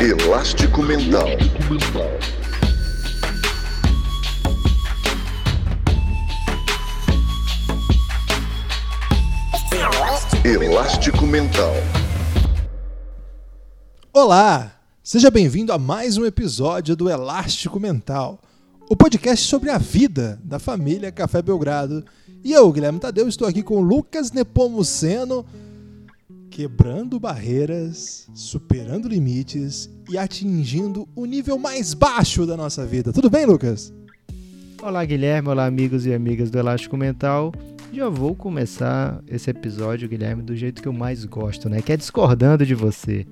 Elástico Mental. Elástico Mental. Olá! Seja bem-vindo a mais um episódio do Elástico Mental, o podcast sobre a vida da família Café Belgrado. E eu, Guilherme Tadeu, estou aqui com Lucas Nepomuceno, quebrando barreiras, superando limites e atingindo o nível mais baixo da nossa vida. Tudo bem, Lucas? Olá, Guilherme. Olá, amigos e amigas do Elástico Mental. Já vou começar esse episódio, Guilherme, do jeito que eu mais gosto, né? Que é discordando de você.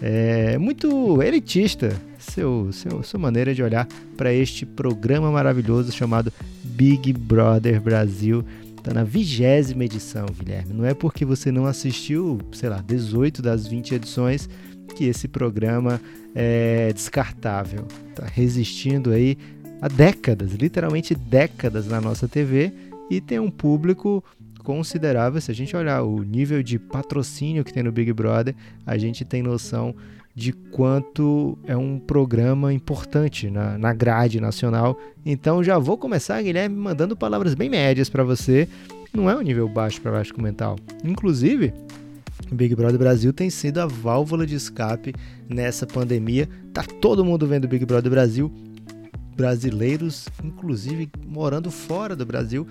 É muito elitista seu, seu, sua maneira de olhar para este programa maravilhoso chamado Big Brother Brasil. Está na vigésima edição, Guilherme. Não é porque você não assistiu, sei lá, 18 das 20 edições que esse programa é descartável. Está resistindo aí há décadas, literalmente décadas na nossa TV e tem um público considerável. Se a gente olhar o nível de patrocínio que tem no Big Brother, a gente tem noção de quanto é um programa importante na, na grade nacional. Então já vou começar, Guilherme, mandando palavras bem médias para você. Não é um nível baixo para baixo mental. Inclusive, Big Brother Brasil tem sido a válvula de escape nessa pandemia. Tá todo mundo vendo Big Brother Brasil, brasileiros, inclusive morando fora do Brasil,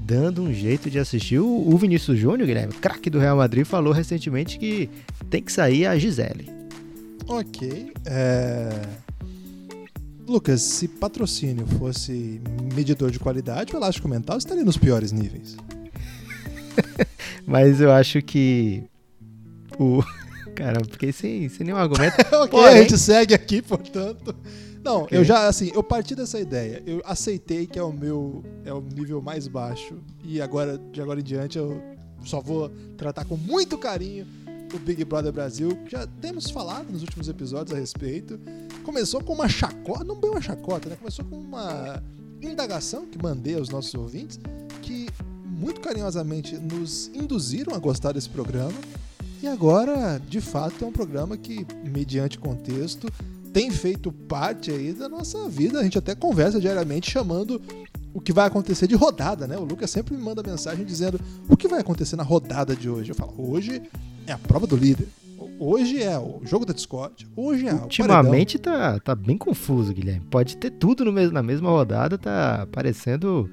dando um jeito de assistir. O, Vinícius Júnior, Guilherme, craque do Real Madrid, falou recentemente que tem que sair a Gisele. Ok. É... Lucas, se patrocínio fosse medidor de qualidade, o elástico mental estaria nos piores níveis. Mas eu acho que o. Caramba, fiquei sem, sem nenhum argumento. ok, Porém... a gente segue aqui, portanto. Não, okay. eu já, assim, eu parti dessa ideia. Eu aceitei que é o meu é o nível mais baixo. E agora, de agora em diante, eu só vou tratar com muito carinho o Big Brother Brasil. Já temos falado nos últimos episódios a respeito. Começou com uma chacota, não bem uma chacota, né? Começou com uma indagação que mandei aos nossos ouvintes, que muito carinhosamente nos induziram a gostar desse programa. E agora, de fato, é um programa que, mediante contexto, tem feito parte aí da nossa vida. A gente até conversa diariamente chamando o que vai acontecer de rodada, né? O Lucas sempre me manda mensagem dizendo o que vai acontecer na rodada de hoje. Eu falo, hoje é a prova do líder. Hoje é o jogo da Discord. Hoje é Ultimamente tá, tá bem confuso, Guilherme. Pode ter tudo no mesmo, na mesma rodada, tá parecendo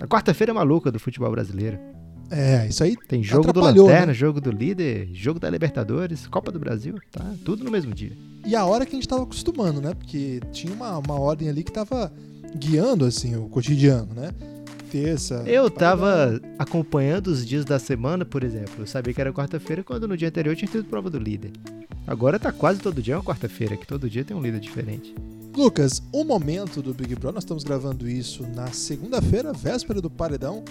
a quarta-feira maluca do futebol brasileiro. É, isso aí. Tem jogo do Lanterna, né? jogo do líder, jogo da Libertadores, Copa do Brasil, tá? Tudo no mesmo dia. E a hora que a gente tava acostumando, né? Porque tinha uma, uma ordem ali que tava guiando, assim, o cotidiano, né? Terça. Eu tava acompanhando os dias da semana, por exemplo. Eu sabia que era quarta-feira quando no dia anterior tinha tido prova do líder. Agora tá quase todo dia uma quarta-feira, que todo dia tem um líder diferente. Lucas, o momento do Big Brother, nós estamos gravando isso na segunda-feira, véspera do paredão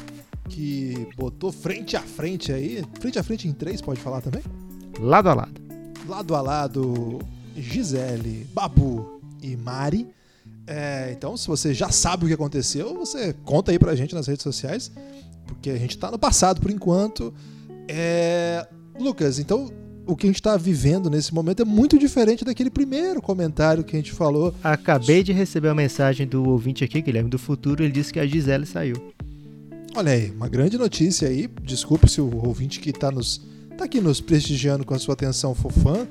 que botou frente a frente aí. Frente a frente em três, pode falar também? Lado a lado. Lado a lado, Gisele, Babu e Mari. É, então, se você já sabe o que aconteceu, você conta aí pra gente nas redes sociais, porque a gente tá no passado por enquanto. É... Lucas, então o que a gente está vivendo nesse momento é muito diferente daquele primeiro comentário que a gente falou. Acabei de receber uma mensagem do ouvinte aqui, Guilherme, do futuro, ele disse que a Gisele saiu. Olha aí, uma grande notícia aí. Desculpe se o ouvinte que está nos, tá aqui nos prestigiando com a sua atenção fofã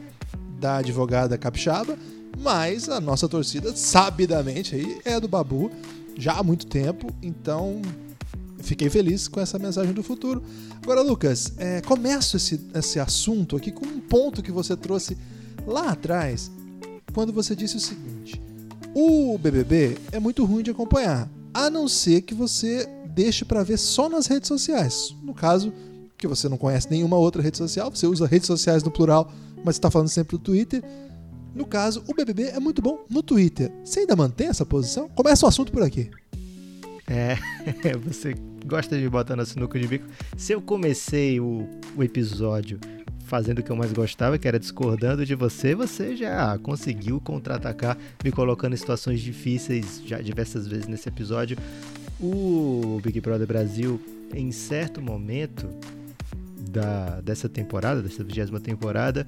da advogada capixaba, mas a nossa torcida, sabidamente, aí, é do Babu já há muito tempo, então fiquei feliz com essa mensagem do futuro. Agora, Lucas, é, começo esse, esse assunto aqui com um ponto que você trouxe lá atrás, quando você disse o seguinte: o BBB é muito ruim de acompanhar, a não ser que você deixe para ver só nas redes sociais. No caso, que você não conhece nenhuma outra rede social, você usa redes sociais no plural, mas está falando sempre do Twitter. No caso, o BBB é muito bom no Twitter. Você ainda mantém essa posição? Começa o assunto por aqui. É, você gosta de botar na sinuca de bico. Se eu comecei o, o episódio fazendo o que eu mais gostava, que era discordando de você, você já conseguiu contra-atacar, me colocando em situações difíceis já diversas vezes nesse episódio. O Big Brother Brasil, em certo momento da, dessa temporada, dessa vigésima temporada,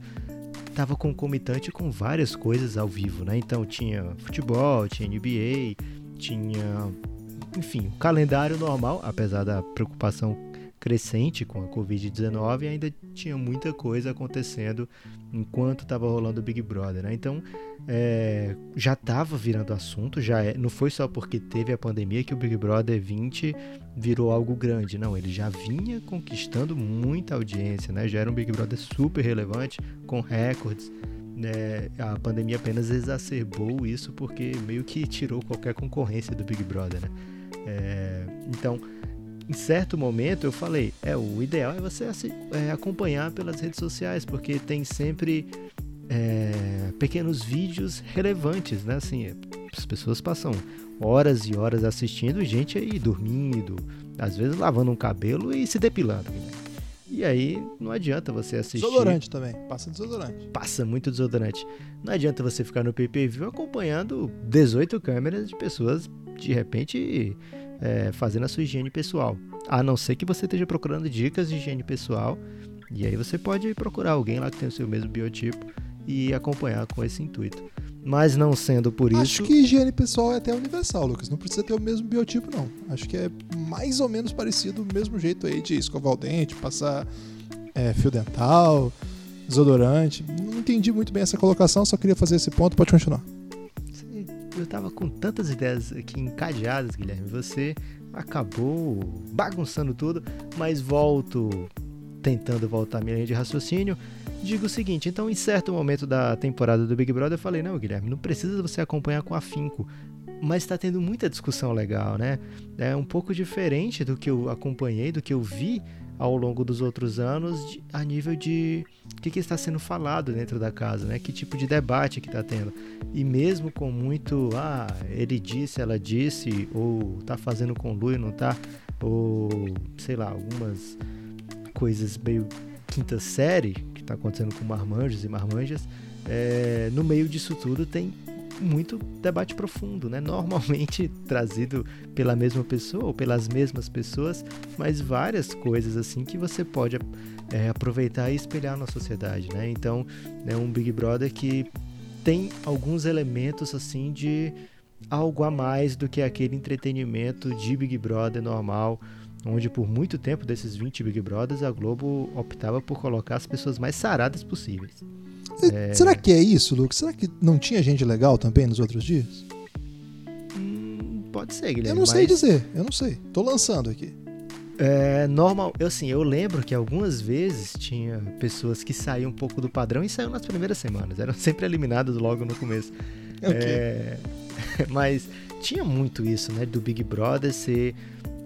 estava concomitante com várias coisas ao vivo, né? Então tinha futebol, tinha NBA, tinha, enfim, o calendário normal, apesar da preocupação crescente com a Covid-19 ainda tinha muita coisa acontecendo enquanto estava rolando o Big Brother, né? Então é, já estava virando assunto, já é, não foi só porque teve a pandemia que o Big Brother 20 virou algo grande, não, ele já vinha conquistando muita audiência, né? Já era um Big Brother super relevante, com recordes. né? a pandemia apenas exacerbou isso porque meio que tirou qualquer concorrência do Big Brother, né? É, então em certo momento eu falei, é o ideal é você é, acompanhar pelas redes sociais, porque tem sempre é, pequenos vídeos relevantes, né? Assim, as pessoas passam horas e horas assistindo, gente aí dormindo, às vezes lavando um cabelo e se depilando. E aí não adianta você assistir. Desodorante também, passa desodorante. Passa muito desodorante. Não adianta você ficar no PPV acompanhando 18 câmeras de pessoas de repente é, fazendo a sua higiene pessoal. A não ser que você esteja procurando dicas de higiene pessoal. E aí você pode procurar alguém lá que tem o seu mesmo biotipo e acompanhar com esse intuito. Mas não sendo por Acho isso. Acho que higiene pessoal é até universal, Lucas. Não precisa ter o mesmo biotipo, não. Acho que é mais ou menos parecido, do mesmo jeito aí de escovar o dente, passar é, fio dental, desodorante. Não entendi muito bem essa colocação, só queria fazer esse ponto. Pode continuar eu tava com tantas ideias aqui encadeadas, Guilherme. Você acabou bagunçando tudo, mas volto tentando voltar a minha linha de raciocínio. Digo o seguinte, então em certo momento da temporada do Big Brother eu falei, não, Guilherme, não precisa você acompanhar com afinco, mas está tendo muita discussão legal, né? É um pouco diferente do que eu acompanhei, do que eu vi ao longo dos outros anos de, a nível de o que, que, está sendo falado dentro da casa, né? Que tipo de debate que está tendo. E mesmo com muito, ah, ele disse, ela disse, ou tá fazendo com Lu e não tá, ou sei lá, algumas coisas meio quinta série que está acontecendo com marmanjos e marmanjas, é, no meio disso tudo tem muito debate profundo, né? Normalmente trazido pela mesma pessoa ou pelas mesmas pessoas, mas várias coisas assim que você pode é, aproveitar e espelhar na sociedade, né? Então, é um Big Brother que tem alguns elementos assim de algo a mais do que aquele entretenimento de Big Brother normal, onde por muito tempo desses 20 Big Brothers a Globo optava por colocar as pessoas mais saradas possíveis. É... Será que é isso, Lucas? Será que não tinha gente legal também nos outros dias? Hum, pode ser, Guilherme. Eu não sei dizer, eu não sei. Tô lançando aqui. É normal, eu assim, eu lembro que algumas vezes tinha pessoas que saíam um pouco do padrão e saíam nas primeiras semanas, eram sempre eliminadas logo no começo. Okay. É, mas tinha muito isso, né, do Big Brother ser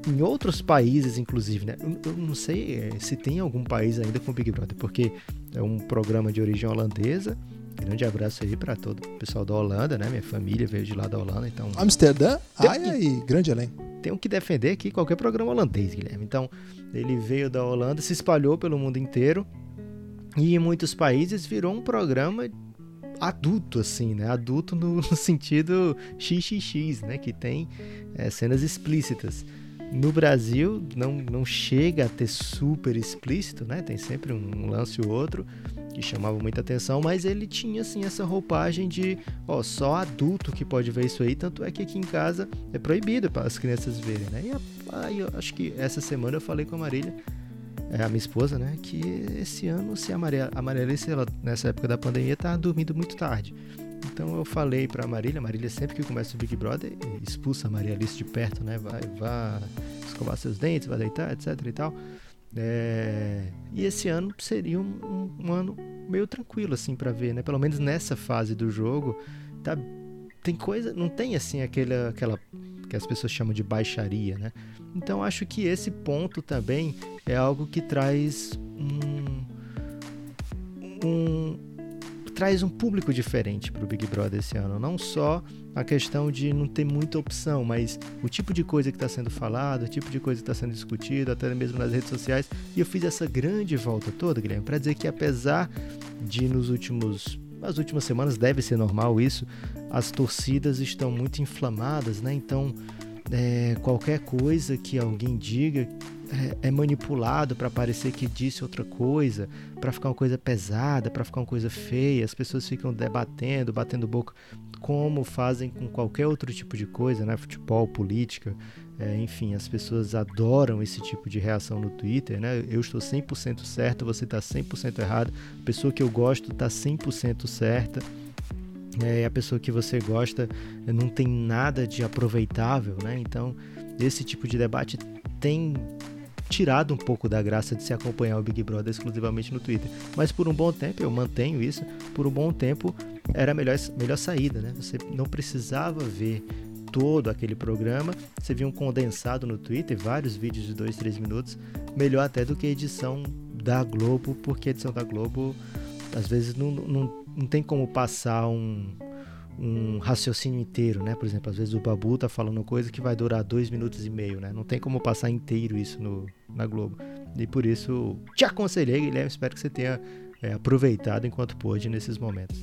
em outros países, inclusive, né? Eu, eu não sei é, se tem algum país ainda com Big Brother, porque é um programa de origem holandesa. Grande abraço aí para todo o pessoal da Holanda, né? Minha família veio de lá da Holanda, então. Amsterdã, Haia e Grande Além. Tenho que defender aqui qualquer programa holandês, Guilherme. Então, ele veio da Holanda, se espalhou pelo mundo inteiro e em muitos países virou um programa adulto, assim, né? Adulto no, no sentido XXX, né? Que tem é, cenas explícitas. No Brasil não, não chega a ter super explícito, né? Tem sempre um lance ou outro que chamava muita atenção, mas ele tinha assim essa roupagem de, ó, só adulto que pode ver isso aí, tanto é que aqui em casa é proibido para as crianças verem, né? E aí eu acho que essa semana eu falei com a Marília, é, a minha esposa, né, que esse ano se a Maria, a Maria ela, nessa época da pandemia, tá dormindo muito tarde. Então eu falei pra Marília, Marília sempre que começa o Big Brother, expulsa a Maria Alice de perto, né? Vai, vá escovar seus dentes, vai deitar, etc e tal. É... E esse ano seria um, um, um ano meio tranquilo, assim, para ver, né? Pelo menos nessa fase do jogo, tá... tem coisa, não tem assim aquela, aquela que as pessoas chamam de baixaria, né? Então acho que esse ponto também é algo que traz um, um traz um público diferente para o Big Brother esse ano. Não só a questão de não ter muita opção, mas o tipo de coisa que está sendo falado, o tipo de coisa que está sendo discutido, até mesmo nas redes sociais. E eu fiz essa grande volta toda, Guilherme, para dizer que apesar de nos últimos nas últimas semanas deve ser normal isso, as torcidas estão muito inflamadas, né? Então é, qualquer coisa que alguém diga é, é manipulado para parecer que disse outra coisa, para ficar uma coisa pesada, para ficar uma coisa feia. As pessoas ficam debatendo, batendo boca, como fazem com qualquer outro tipo de coisa, né? Futebol, política. É, enfim, as pessoas adoram esse tipo de reação no Twitter, né? Eu estou 100% certo, você está 100% errado. A pessoa que eu gosto está 100% certa. É, a pessoa que você gosta não tem nada de aproveitável, né? Então, esse tipo de debate tem tirado um pouco da graça de se acompanhar o Big Brother exclusivamente no Twitter. Mas por um bom tempo, eu mantenho isso, por um bom tempo era a melhor, melhor saída, né? Você não precisava ver todo aquele programa, você via um condensado no Twitter, vários vídeos de 2, 3 minutos, melhor até do que a edição da Globo, porque a edição da Globo às vezes não, não, não tem como passar um, um raciocínio inteiro, né? Por exemplo, às vezes o Babu tá falando coisa que vai durar dois minutos e meio, né? Não tem como passar inteiro isso no, na Globo. E por isso, te aconselhei, Guilherme, espero que você tenha é, aproveitado enquanto pôde nesses momentos.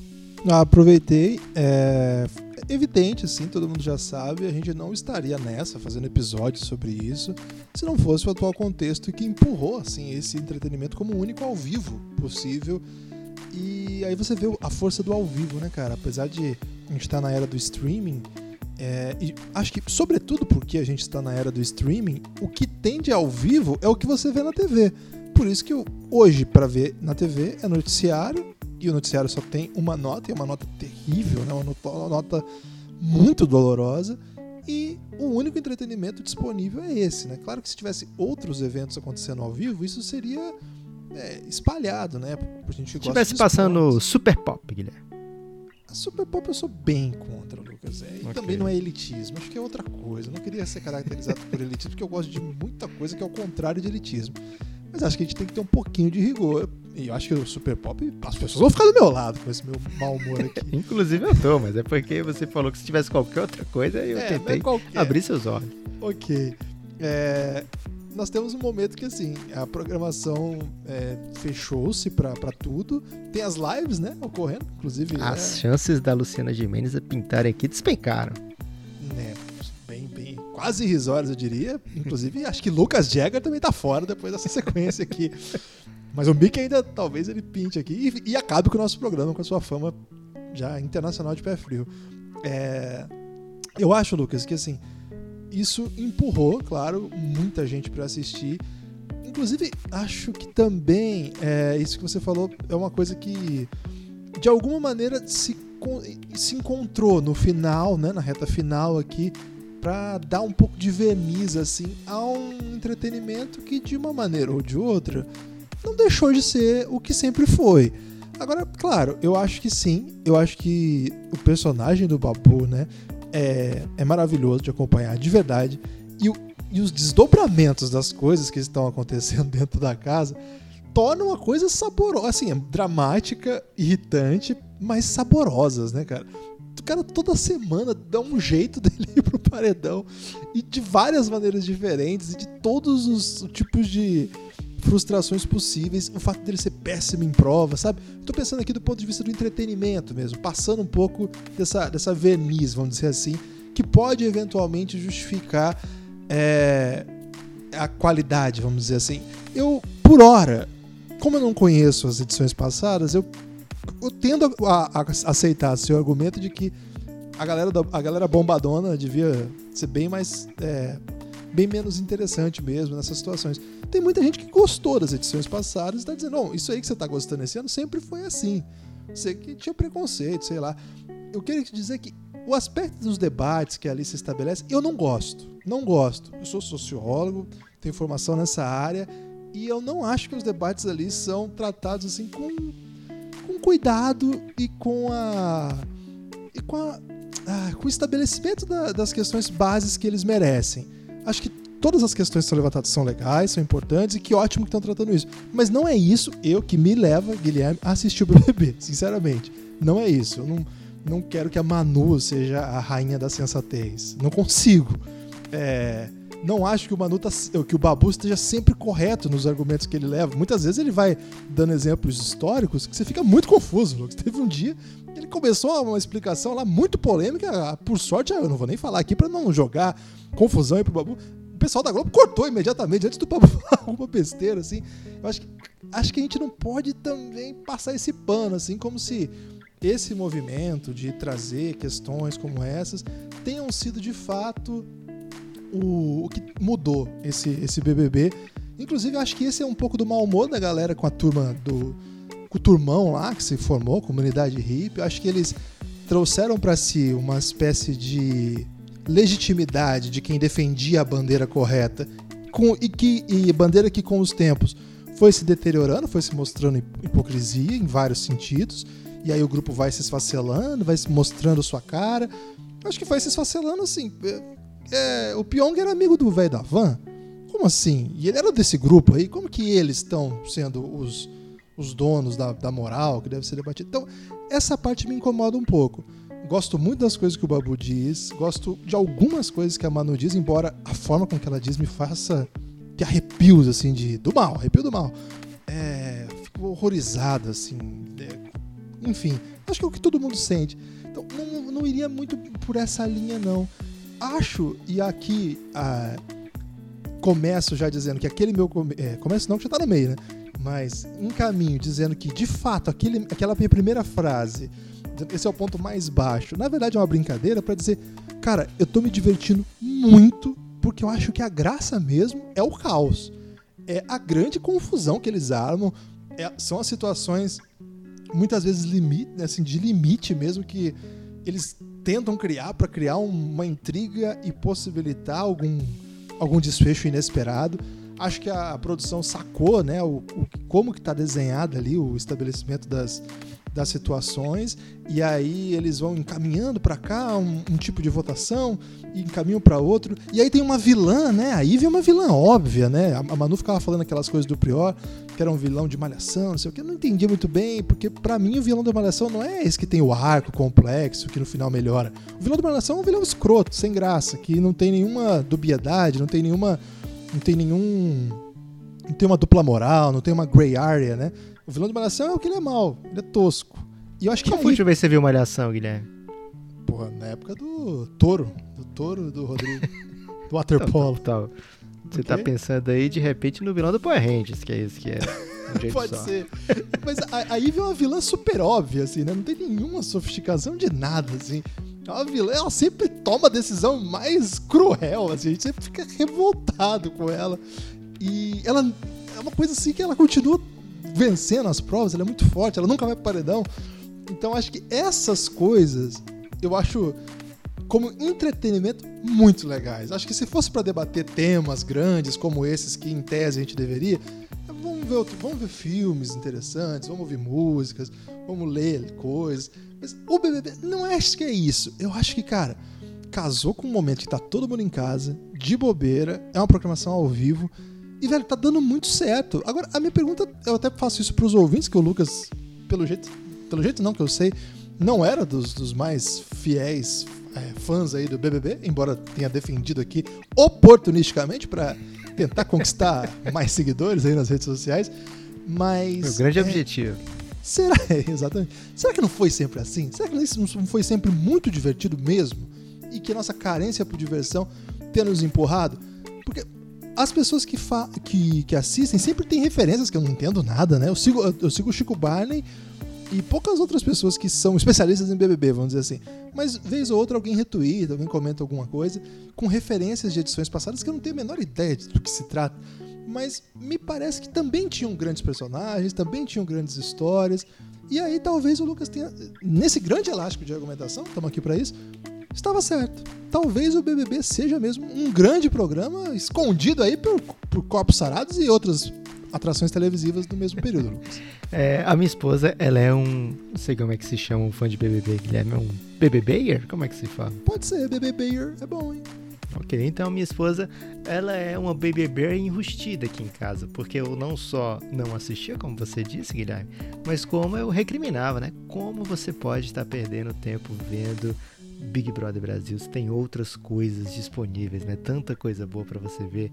Ah, aproveitei. É evidente, assim, todo mundo já sabe, a gente não estaria nessa, fazendo episódios sobre isso, se não fosse o atual contexto que empurrou, assim, esse entretenimento como o único ao vivo possível. E aí você vê a força do ao vivo, né, cara? Apesar de a gente estar tá na era do streaming, é, e acho que, sobretudo porque a gente está na era do streaming, o que tem de ao vivo é o que você vê na TV. Por isso que eu, hoje, para ver na TV, é noticiário e o noticiário só tem uma nota, e é uma nota terrível, né? uma nota muito dolorosa. E o único entretenimento disponível é esse, né? Claro que se tivesse outros eventos acontecendo ao vivo, isso seria é, espalhado, né? Gente se tivesse passando Super Pop, Guilherme. A Super Pop eu sou bem contra, Lucas. É, e okay. também não é elitismo, acho que é outra coisa. Eu não queria ser caracterizado por elitismo, porque eu gosto de muita coisa que é o contrário de elitismo. Mas acho que a gente tem que ter um pouquinho de rigor. E eu acho que o Super Pop, as pessoas vão ficar do meu lado com esse meu mau humor aqui. Inclusive eu tô, mas é porque você falou que se tivesse qualquer outra coisa, eu é, tentei é abrir seus olhos. Ok. É, nós temos um momento que, assim, a programação é, fechou-se pra tudo. Tem as lives, né, ocorrendo, inclusive. As é chances da Luciana Gimenez pintarem aqui despencaram. Né, quase irrisórias, eu diria. Inclusive, acho que Lucas Jagger também tá fora depois dessa sequência aqui. Mas o Mickey ainda, talvez ele pinte aqui e, e, acabe com o nosso programa, com a sua fama já internacional de pé frio. É, eu acho, Lucas, que assim, isso empurrou, claro, muita gente para assistir. Inclusive, acho que também é, isso que você falou é uma coisa que, de alguma maneira, se, se encontrou no final, né, na reta final aqui, para dar um pouco de verniz assim a um entretenimento que de uma maneira ou de outra não deixou de ser o que sempre foi. Agora, claro, eu acho que sim, eu acho que o personagem do Babu, né, é, é maravilhoso de acompanhar de verdade e, e os desdobramentos das coisas que estão acontecendo dentro da casa tornam a coisa saborosa, assim, dramática, irritante, mas saborosas, né, cara? o cara toda semana dá um jeito dele ir pro paredão e de várias maneiras diferentes e de todos os tipos de frustrações possíveis, o fato dele ser péssimo em prova, sabe? Tô pensando aqui do ponto de vista do entretenimento mesmo, passando um pouco dessa, dessa verniz, vamos dizer assim, que pode eventualmente justificar é, a qualidade, vamos dizer assim. Eu, por hora, como eu não conheço as edições passadas, eu eu tendo a, a, aceitar seu argumento de que a galera, da, a galera bombadona devia ser bem mais. É, bem menos interessante mesmo nessas situações. Tem muita gente que gostou das edições passadas e está dizendo: não, isso aí que você está gostando esse ano sempre foi assim. Você que tinha preconceito, sei lá. Eu queria te dizer que o aspecto dos debates que ali se estabelece, eu não gosto. Não gosto. Eu sou sociólogo, tenho formação nessa área e eu não acho que os debates ali são tratados assim com com cuidado e com a. E com, a, ah, com o estabelecimento da, das questões bases que eles merecem. Acho que todas as questões que são levantadas são legais, são importantes e que ótimo que estão tratando isso. Mas não é isso eu que me leva, Guilherme, a assistir o BBB, sinceramente. Não é isso. Eu não, não quero que a Manu seja a rainha da sensatez. Não consigo. É, não acho que o Manu tá, que o Babu esteja sempre correto nos argumentos que ele leva. Muitas vezes ele vai dando exemplos históricos que você fica muito confuso. Lucas. Teve um dia que ele começou uma explicação lá muito polêmica. Por sorte, eu não vou nem falar aqui para não jogar confusão aí pro Babu. pessoal da Globo cortou imediatamente antes do Pablo falar alguma besteira, assim. Eu acho que, acho que a gente não pode também passar esse pano, assim, como se esse movimento de trazer questões como essas tenham sido de fato o, o que mudou esse, esse BBB. Inclusive, acho que esse é um pouco do mau humor da galera com a turma do. com o turmão lá que se formou, comunidade hippie. Acho que eles trouxeram para si uma espécie de legitimidade de quem defendia a bandeira correta com, e que e bandeira que com os tempos foi se deteriorando, foi se mostrando hipocrisia em vários sentidos. E aí o grupo vai se esfacelando, vai se mostrando sua cara. Acho que foi se esfacelando assim. É, o Pyong era amigo do velho da van. Como assim? E ele era desse grupo aí? Como que eles estão sendo os, os donos da, da moral que deve ser debatido? Então, essa parte me incomoda um pouco. Gosto muito das coisas que o Babu diz, gosto de algumas coisas que a Manu diz, embora a forma com que ela diz me faça que arrepios, assim, de, do mal, arrepio do mal. É, fico horrorizado, assim. É, enfim, acho que é o que todo mundo sente. Então, não, não iria muito por essa linha, não. Acho, e aqui ah, começo já dizendo que aquele meu. É, começo não, que já tá no meio, né? Mas um caminho dizendo que, de fato, aquele, aquela minha primeira frase esse é o ponto mais baixo. Na verdade, é uma brincadeira para dizer, cara, eu tô me divertindo muito porque eu acho que a graça mesmo é o caos. É a grande confusão que eles armam. É, são as situações, muitas vezes, limite, assim, de limite mesmo, que eles tentam criar para criar uma intriga e possibilitar algum, algum desfecho inesperado. Acho que a produção sacou né, o, o como que está desenhado ali o estabelecimento das, das situações. E aí eles vão encaminhando para cá um, um, tipo de votação e encaminham para outro. E aí tem uma vilã né a Ivy é uma vilã óbvia né. A Manu ficava falando aquelas coisas do Prior que era um vilão de malhação não sei o que eu não entendi muito bem porque para mim o vilão da malhação não é esse que tem o arco complexo que no final melhora o vilão da malhação é um vilão escroto sem graça que não tem nenhuma dubiedade não tem nenhuma não tem nenhum não tem uma dupla moral não tem uma gray area né o vilão de Malhação é o que ele é mal, ele é tosco. E eu acho que Qual foi a última vez que você viu Malhação, Guilherme? Porra, na época do Touro, do Touro do Rodrigo, do Waterpolo. Tá, tá, tá. Você tá pensando aí, de repente, no vilão do Power Rangers, que é isso que é. Um Pode só. ser. Mas a, a Eve é uma vilã super óbvia, assim, né? Não tem nenhuma sofisticação de nada, assim. É uma vilã, ela sempre toma a decisão mais cruel, assim. A gente sempre fica revoltado com ela. E ela é uma coisa assim que ela continua vencendo as provas, ela é muito forte, ela nunca vai pro paredão. Então acho que essas coisas eu acho como entretenimento muito legais. Acho que se fosse para debater temas grandes como esses que em tese a gente deveria, vamos ver, outro, vamos ver filmes interessantes, vamos ouvir músicas, vamos ler coisas. Mas o BBB não acho que é isso. Eu acho que, cara, casou com um momento que tá todo mundo em casa, de bobeira, é uma programação ao vivo e, velho, tá dando muito certo. Agora, a minha pergunta, eu até faço isso pros ouvintes, que o Lucas, pelo jeito, pelo jeito não, que eu sei, não era dos, dos mais fiéis é, fãs aí do BBB, embora tenha defendido aqui oportunisticamente para tentar conquistar mais seguidores aí nas redes sociais. Mas. O grande é, objetivo. Será? exatamente. Será que não foi sempre assim? Será que isso não foi sempre muito divertido mesmo? E que a nossa carência por diversão tenha nos empurrado? Porque as pessoas que, que, que, assistem sempre tem referências que eu não entendo nada, né? Eu sigo, eu sigo o Chico Barney e poucas outras pessoas que são especialistas em BBB, vamos dizer assim. Mas vez ou outra alguém retuita, alguém comenta alguma coisa com referências de edições passadas que eu não tenho a menor ideia do que se trata. Mas me parece que também tinham grandes personagens, também tinham grandes histórias. E aí talvez o Lucas tenha, nesse grande elástico de argumentação, estamos aqui para isso, estava certo. Talvez o BBB seja mesmo um grande programa escondido aí por, por Corpos Sarados e outras atrações televisivas do mesmo período, Lucas. É, a minha esposa, ela é um. Não sei como é que se chama um fã de BBB, Guilherme. É um BBBer? Como é que se fala? Pode ser, BBBer é bom, hein? Ok, então minha esposa, ela é uma baby bear enrustida aqui em casa, porque eu não só não assistia, como você disse, Guilherme, mas como eu recriminava, né? Como você pode estar perdendo tempo vendo Big Brother Brasil, você tem outras coisas disponíveis, né? Tanta coisa boa para você ver.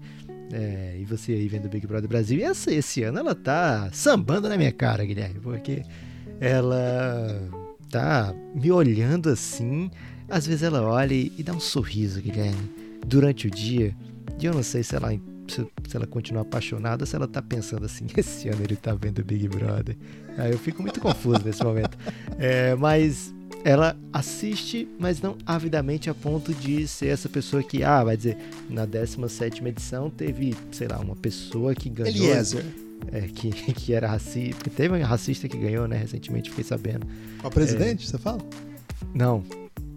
É, e você aí vendo Big Brother Brasil. E essa, esse ano ela tá sambando na minha cara, Guilherme, porque ela tá me olhando assim. Às vezes ela olha e, e dá um sorriso, Guilherme. Durante o dia, E eu não sei se ela, se, ela continua apaixonada se ela tá pensando assim, esse ano ele tá vendo Big Brother. Aí eu fico muito confuso nesse momento. É, mas ela assiste, mas não avidamente a ponto de ser essa pessoa que, ah, vai dizer, na 17 edição teve, sei lá, uma pessoa que ganhou. Eliezer. É, que, que era racista. Porque teve um racista que ganhou, né? Recentemente, fiquei sabendo. O presidente, você fala? Não.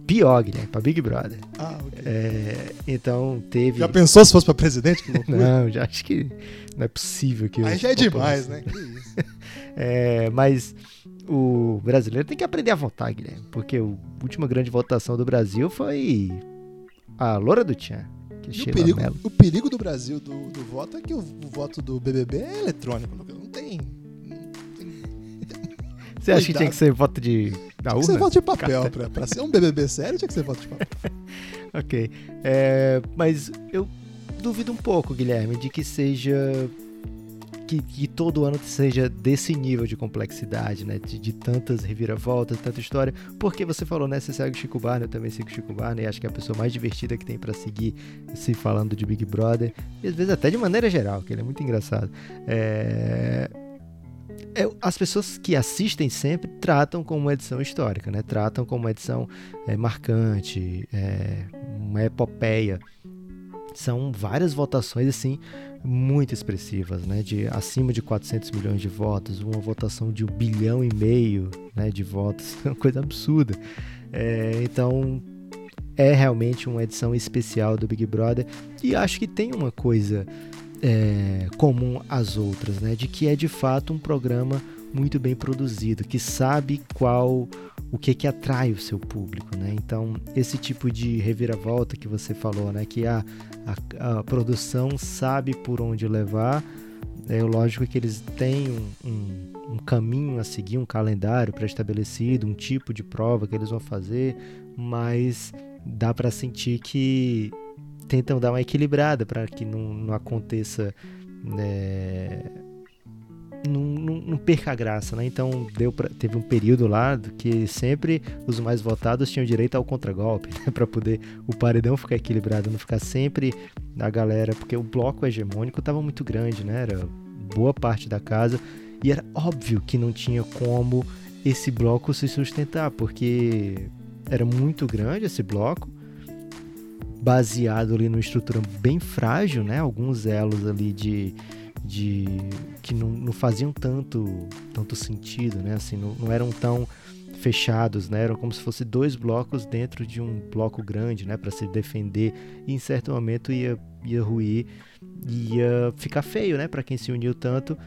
Pior, Guilherme, pra Big Brother. Ah, ok. É, então teve. Já pensou se fosse pra presidente? Não, já acho que não é possível que. Aí já é demais, né? Que isso. É, mas o brasileiro tem que aprender a votar, Guilherme, porque a última grande votação do Brasil foi a Loura do Tchan. É o perigo, o perigo do Brasil do, do voto é que o, o voto do BBB é eletrônico. Não tem. Não tem Você acha que tinha que ser voto de da Tinha que ser urna? voto de papel. Pra, pra ser um BBB sério, tinha que ser voto de papel. Ok. É, mas eu duvido um pouco, Guilherme, de que seja. Que, que todo ano seja desse nível de complexidade, né? De, de tantas reviravoltas, tanta história. Porque você falou, né? Você segue o Chico Barney, eu também sigo o Chico Barney. Acho que é a pessoa mais divertida que tem pra seguir se falando de Big Brother. E às vezes até de maneira geral, que ele é muito engraçado. É, é, as pessoas que assistem sempre tratam como uma edição histórica, né? Tratam como uma edição é, marcante, é, uma epopeia. São várias votações assim muito expressivas, né? De acima de 400 milhões de votos, uma votação de um bilhão e meio, né? De votos, uma coisa absurda. É, então é realmente uma edição especial do Big Brother e acho que tem uma coisa é, comum às outras, né? De que é de fato um programa muito bem produzido, que sabe qual o que que atrai o seu público, né? Então esse tipo de reviravolta que você falou, né? Que a, a, a produção sabe por onde levar. É lógico que eles têm um, um, um caminho a seguir, um calendário pré-estabelecido, um tipo de prova que eles vão fazer, mas dá para sentir que tentam dar uma equilibrada para que não, não aconteça né, não, não, não perca a graça, né? Então deu pra, teve um período lá que sempre os mais votados tinham direito ao contragolpe, né? para poder o paredão ficar equilibrado, não ficar sempre a galera, porque o bloco hegemônico estava muito grande, né? Era boa parte da casa e era óbvio que não tinha como esse bloco se sustentar, porque era muito grande esse bloco, baseado ali numa estrutura bem frágil, né? Alguns elos ali de de que não, não faziam tanto tanto sentido, né? Assim, não, não eram tão fechados, né? Eram como se fossem dois blocos dentro de um bloco grande, né? Para se defender. E em certo momento ia ia ruir, ia ficar feio, né? Para quem se uniu tanto.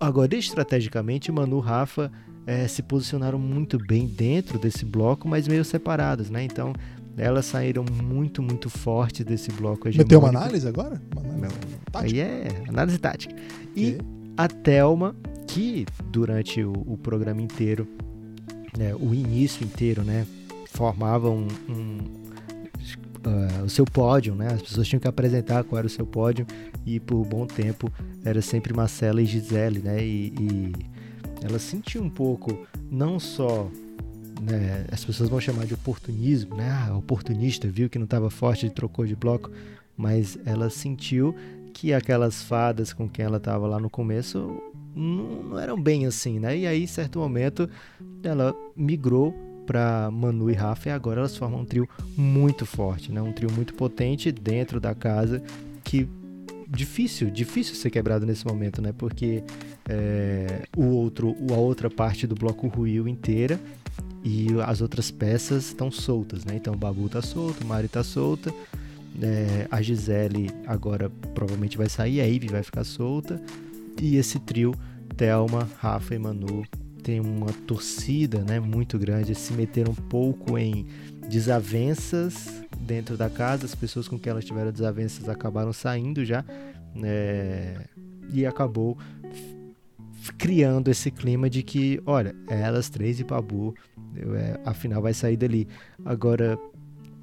Agora, estrategicamente, Manu Rafa eh, se posicionaram muito bem dentro desse bloco, mas meio separados, né? Então, elas saíram muito, muito fortes desse bloco Meteu uma hegemônico. análise agora? Uma análise Não, tática? Aí é análise tática. E a Thelma, que durante o, o programa inteiro, né, o início inteiro, né, formava um, um, ah, o seu pódio, né? As pessoas tinham que apresentar qual era o seu pódio e por um bom tempo era sempre Marcela e Gisele, né? E, e ela sentia um pouco, não só né, as pessoas vão chamar de oportunismo, né? Ah, oportunista, viu que não estava forte e trocou de bloco, mas ela sentiu que aquelas fadas com quem ela estava lá no começo não, não eram bem assim, né? E aí, em certo momento, ela migrou para Manu e Rafa e agora elas formam um trio muito forte, né? Um trio muito potente dentro da casa que difícil, difícil ser quebrado nesse momento, né? Porque é, o outro, a outra parte do bloco ruiu inteira e as outras peças estão soltas, né? Então o Babu tá solto, Mari tá solta, é, a Gisele agora provavelmente vai sair, a Ivy vai ficar solta e esse trio Thelma, Rafa e Manu tem uma torcida, né, muito grande, se meteram um pouco em desavenças dentro da casa, as pessoas com quem elas tiveram desavenças acabaram saindo já, né, e acabou criando esse clima de que, olha, elas três e Babu, é, afinal vai sair dali. Agora,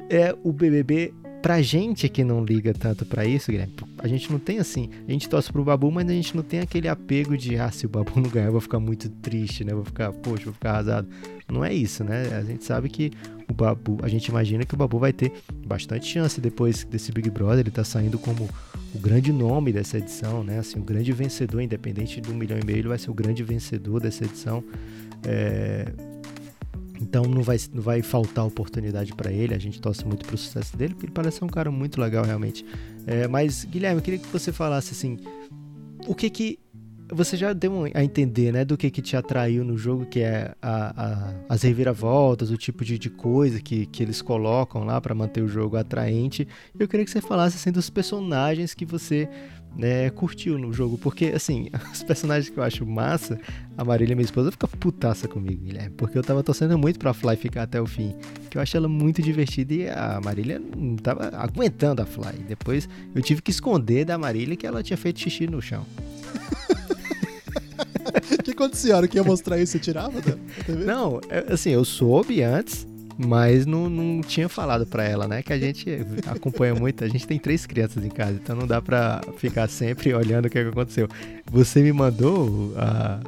é o BBB pra gente que não liga tanto pra isso, Guilherme, a gente não tem assim, a gente torce pro Babu, mas a gente não tem aquele apego de, ah, se o Babu não ganhar, eu vou ficar muito triste, né? Vou ficar, poxa, vou ficar arrasado. Não é isso, né? A gente sabe que o Babu, a gente imagina que o Babu vai ter bastante chance depois desse Big Brother, ele tá saindo como o grande nome dessa edição, né? Assim, o grande vencedor, independente do milhão e meio, ele vai ser o grande vencedor dessa edição. É, então não vai, não vai faltar oportunidade para ele. A gente torce muito pro sucesso dele, porque ele parece um cara muito legal realmente. É, mas, Guilherme, eu queria que você falasse assim: o que que. Você já deu a entender, né, do que que te atraiu no jogo, que é a, a, as reviravoltas, o tipo de, de coisa que, que eles colocam lá para manter o jogo atraente. Eu queria que você falasse assim dos personagens que você né, curtiu no jogo. Porque, assim, os personagens que eu acho massa, a Marília, minha esposa, fica putaça comigo, Guilherme. Porque eu tava torcendo muito pra Fly ficar até o fim. Que eu acho ela muito divertida e a Marília não tava aguentando a Fly. Depois eu tive que esconder da Marília que ela tinha feito xixi no chão. O que aconteceu? A hora que ia mostrar isso, você tirava da TV? Não, é, assim, eu soube antes, mas não, não tinha falado para ela, né? Que a gente acompanha muito, a gente tem três crianças em casa, então não dá para ficar sempre olhando o que, é que aconteceu. Você me mandou a,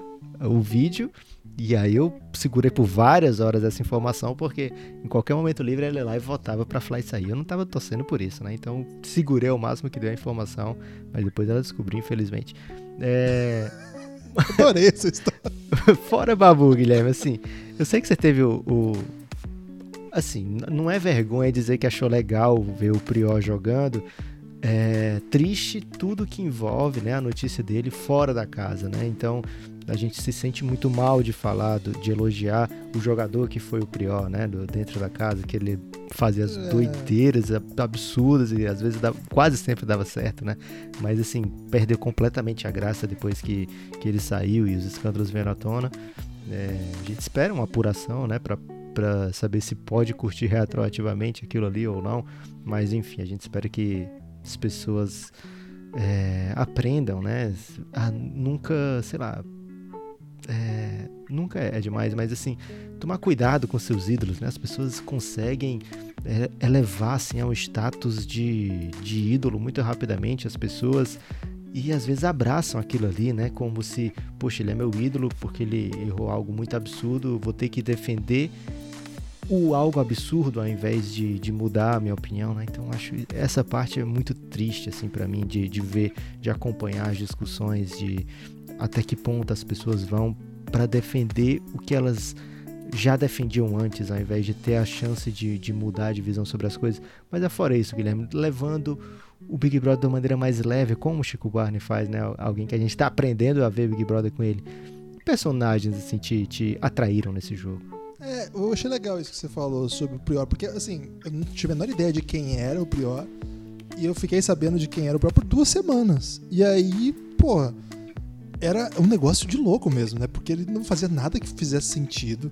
o vídeo e aí eu segurei por várias horas essa informação, porque em qualquer momento livre ela ia lá e voltava pra Fly sair. Eu não tava torcendo por isso, né? Então segurei o máximo que deu a informação, mas depois ela descobriu, infelizmente. É... Adorei essa história. Fora Babu, Guilherme, assim, eu sei que você teve o, o assim, não é vergonha dizer que achou legal ver o Prior jogando. É triste tudo que envolve né, a notícia dele fora da casa, né? Então a gente se sente muito mal de falar, do, de elogiar o jogador que foi o Prior, né? Do, dentro da casa, que ele fazia as é. doideiras absurdas e às vezes dava, quase sempre dava certo, né? Mas assim, perdeu completamente a graça depois que, que ele saiu e os escândalos vieram à tona. É, a gente espera uma apuração, né? Pra, para saber se pode curtir retroativamente aquilo ali ou não. Mas enfim, a gente espera que as pessoas é, aprendam, né? A nunca, sei lá. É, nunca é demais, mas assim, tomar cuidado com seus ídolos, né? As pessoas conseguem é, elevar assim, a um status de, de ídolo muito rapidamente. As pessoas e às vezes abraçam aquilo ali, né? Como se, poxa, ele é meu ídolo porque ele errou algo muito absurdo, vou ter que defender o algo absurdo ao invés de, de mudar a minha opinião, né? Então acho essa parte é muito triste assim para mim de, de ver, de acompanhar as discussões, de até que ponto as pessoas vão para defender o que elas já defendiam antes, ao invés de ter a chance de, de mudar de visão sobre as coisas. Mas é fora isso, Guilherme, levando o Big Brother de uma maneira mais leve, como o Chico Barney faz, né? Alguém que a gente está aprendendo a ver Big Brother com ele. Personagens assim te, te atraíram nesse jogo? É, eu achei legal isso que você falou sobre o Prior, porque assim, eu não tive a menor ideia de quem era o Prior. E eu fiquei sabendo de quem era o Prior por duas semanas. E aí, pô, era um negócio de louco mesmo, né? Porque ele não fazia nada que fizesse sentido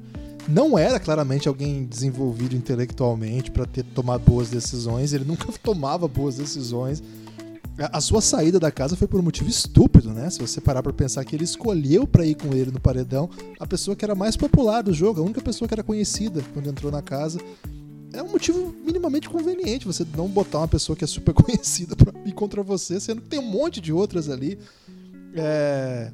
não era claramente alguém desenvolvido intelectualmente para ter tomado boas decisões, ele nunca tomava boas decisões. A sua saída da casa foi por um motivo estúpido, né? Se você parar para pensar que ele escolheu para ir com ele no paredão a pessoa que era mais popular do jogo, a única pessoa que era conhecida quando entrou na casa. É um motivo minimamente conveniente você não botar uma pessoa que é super conhecida para ir contra você, sendo que tem um monte de outras ali. É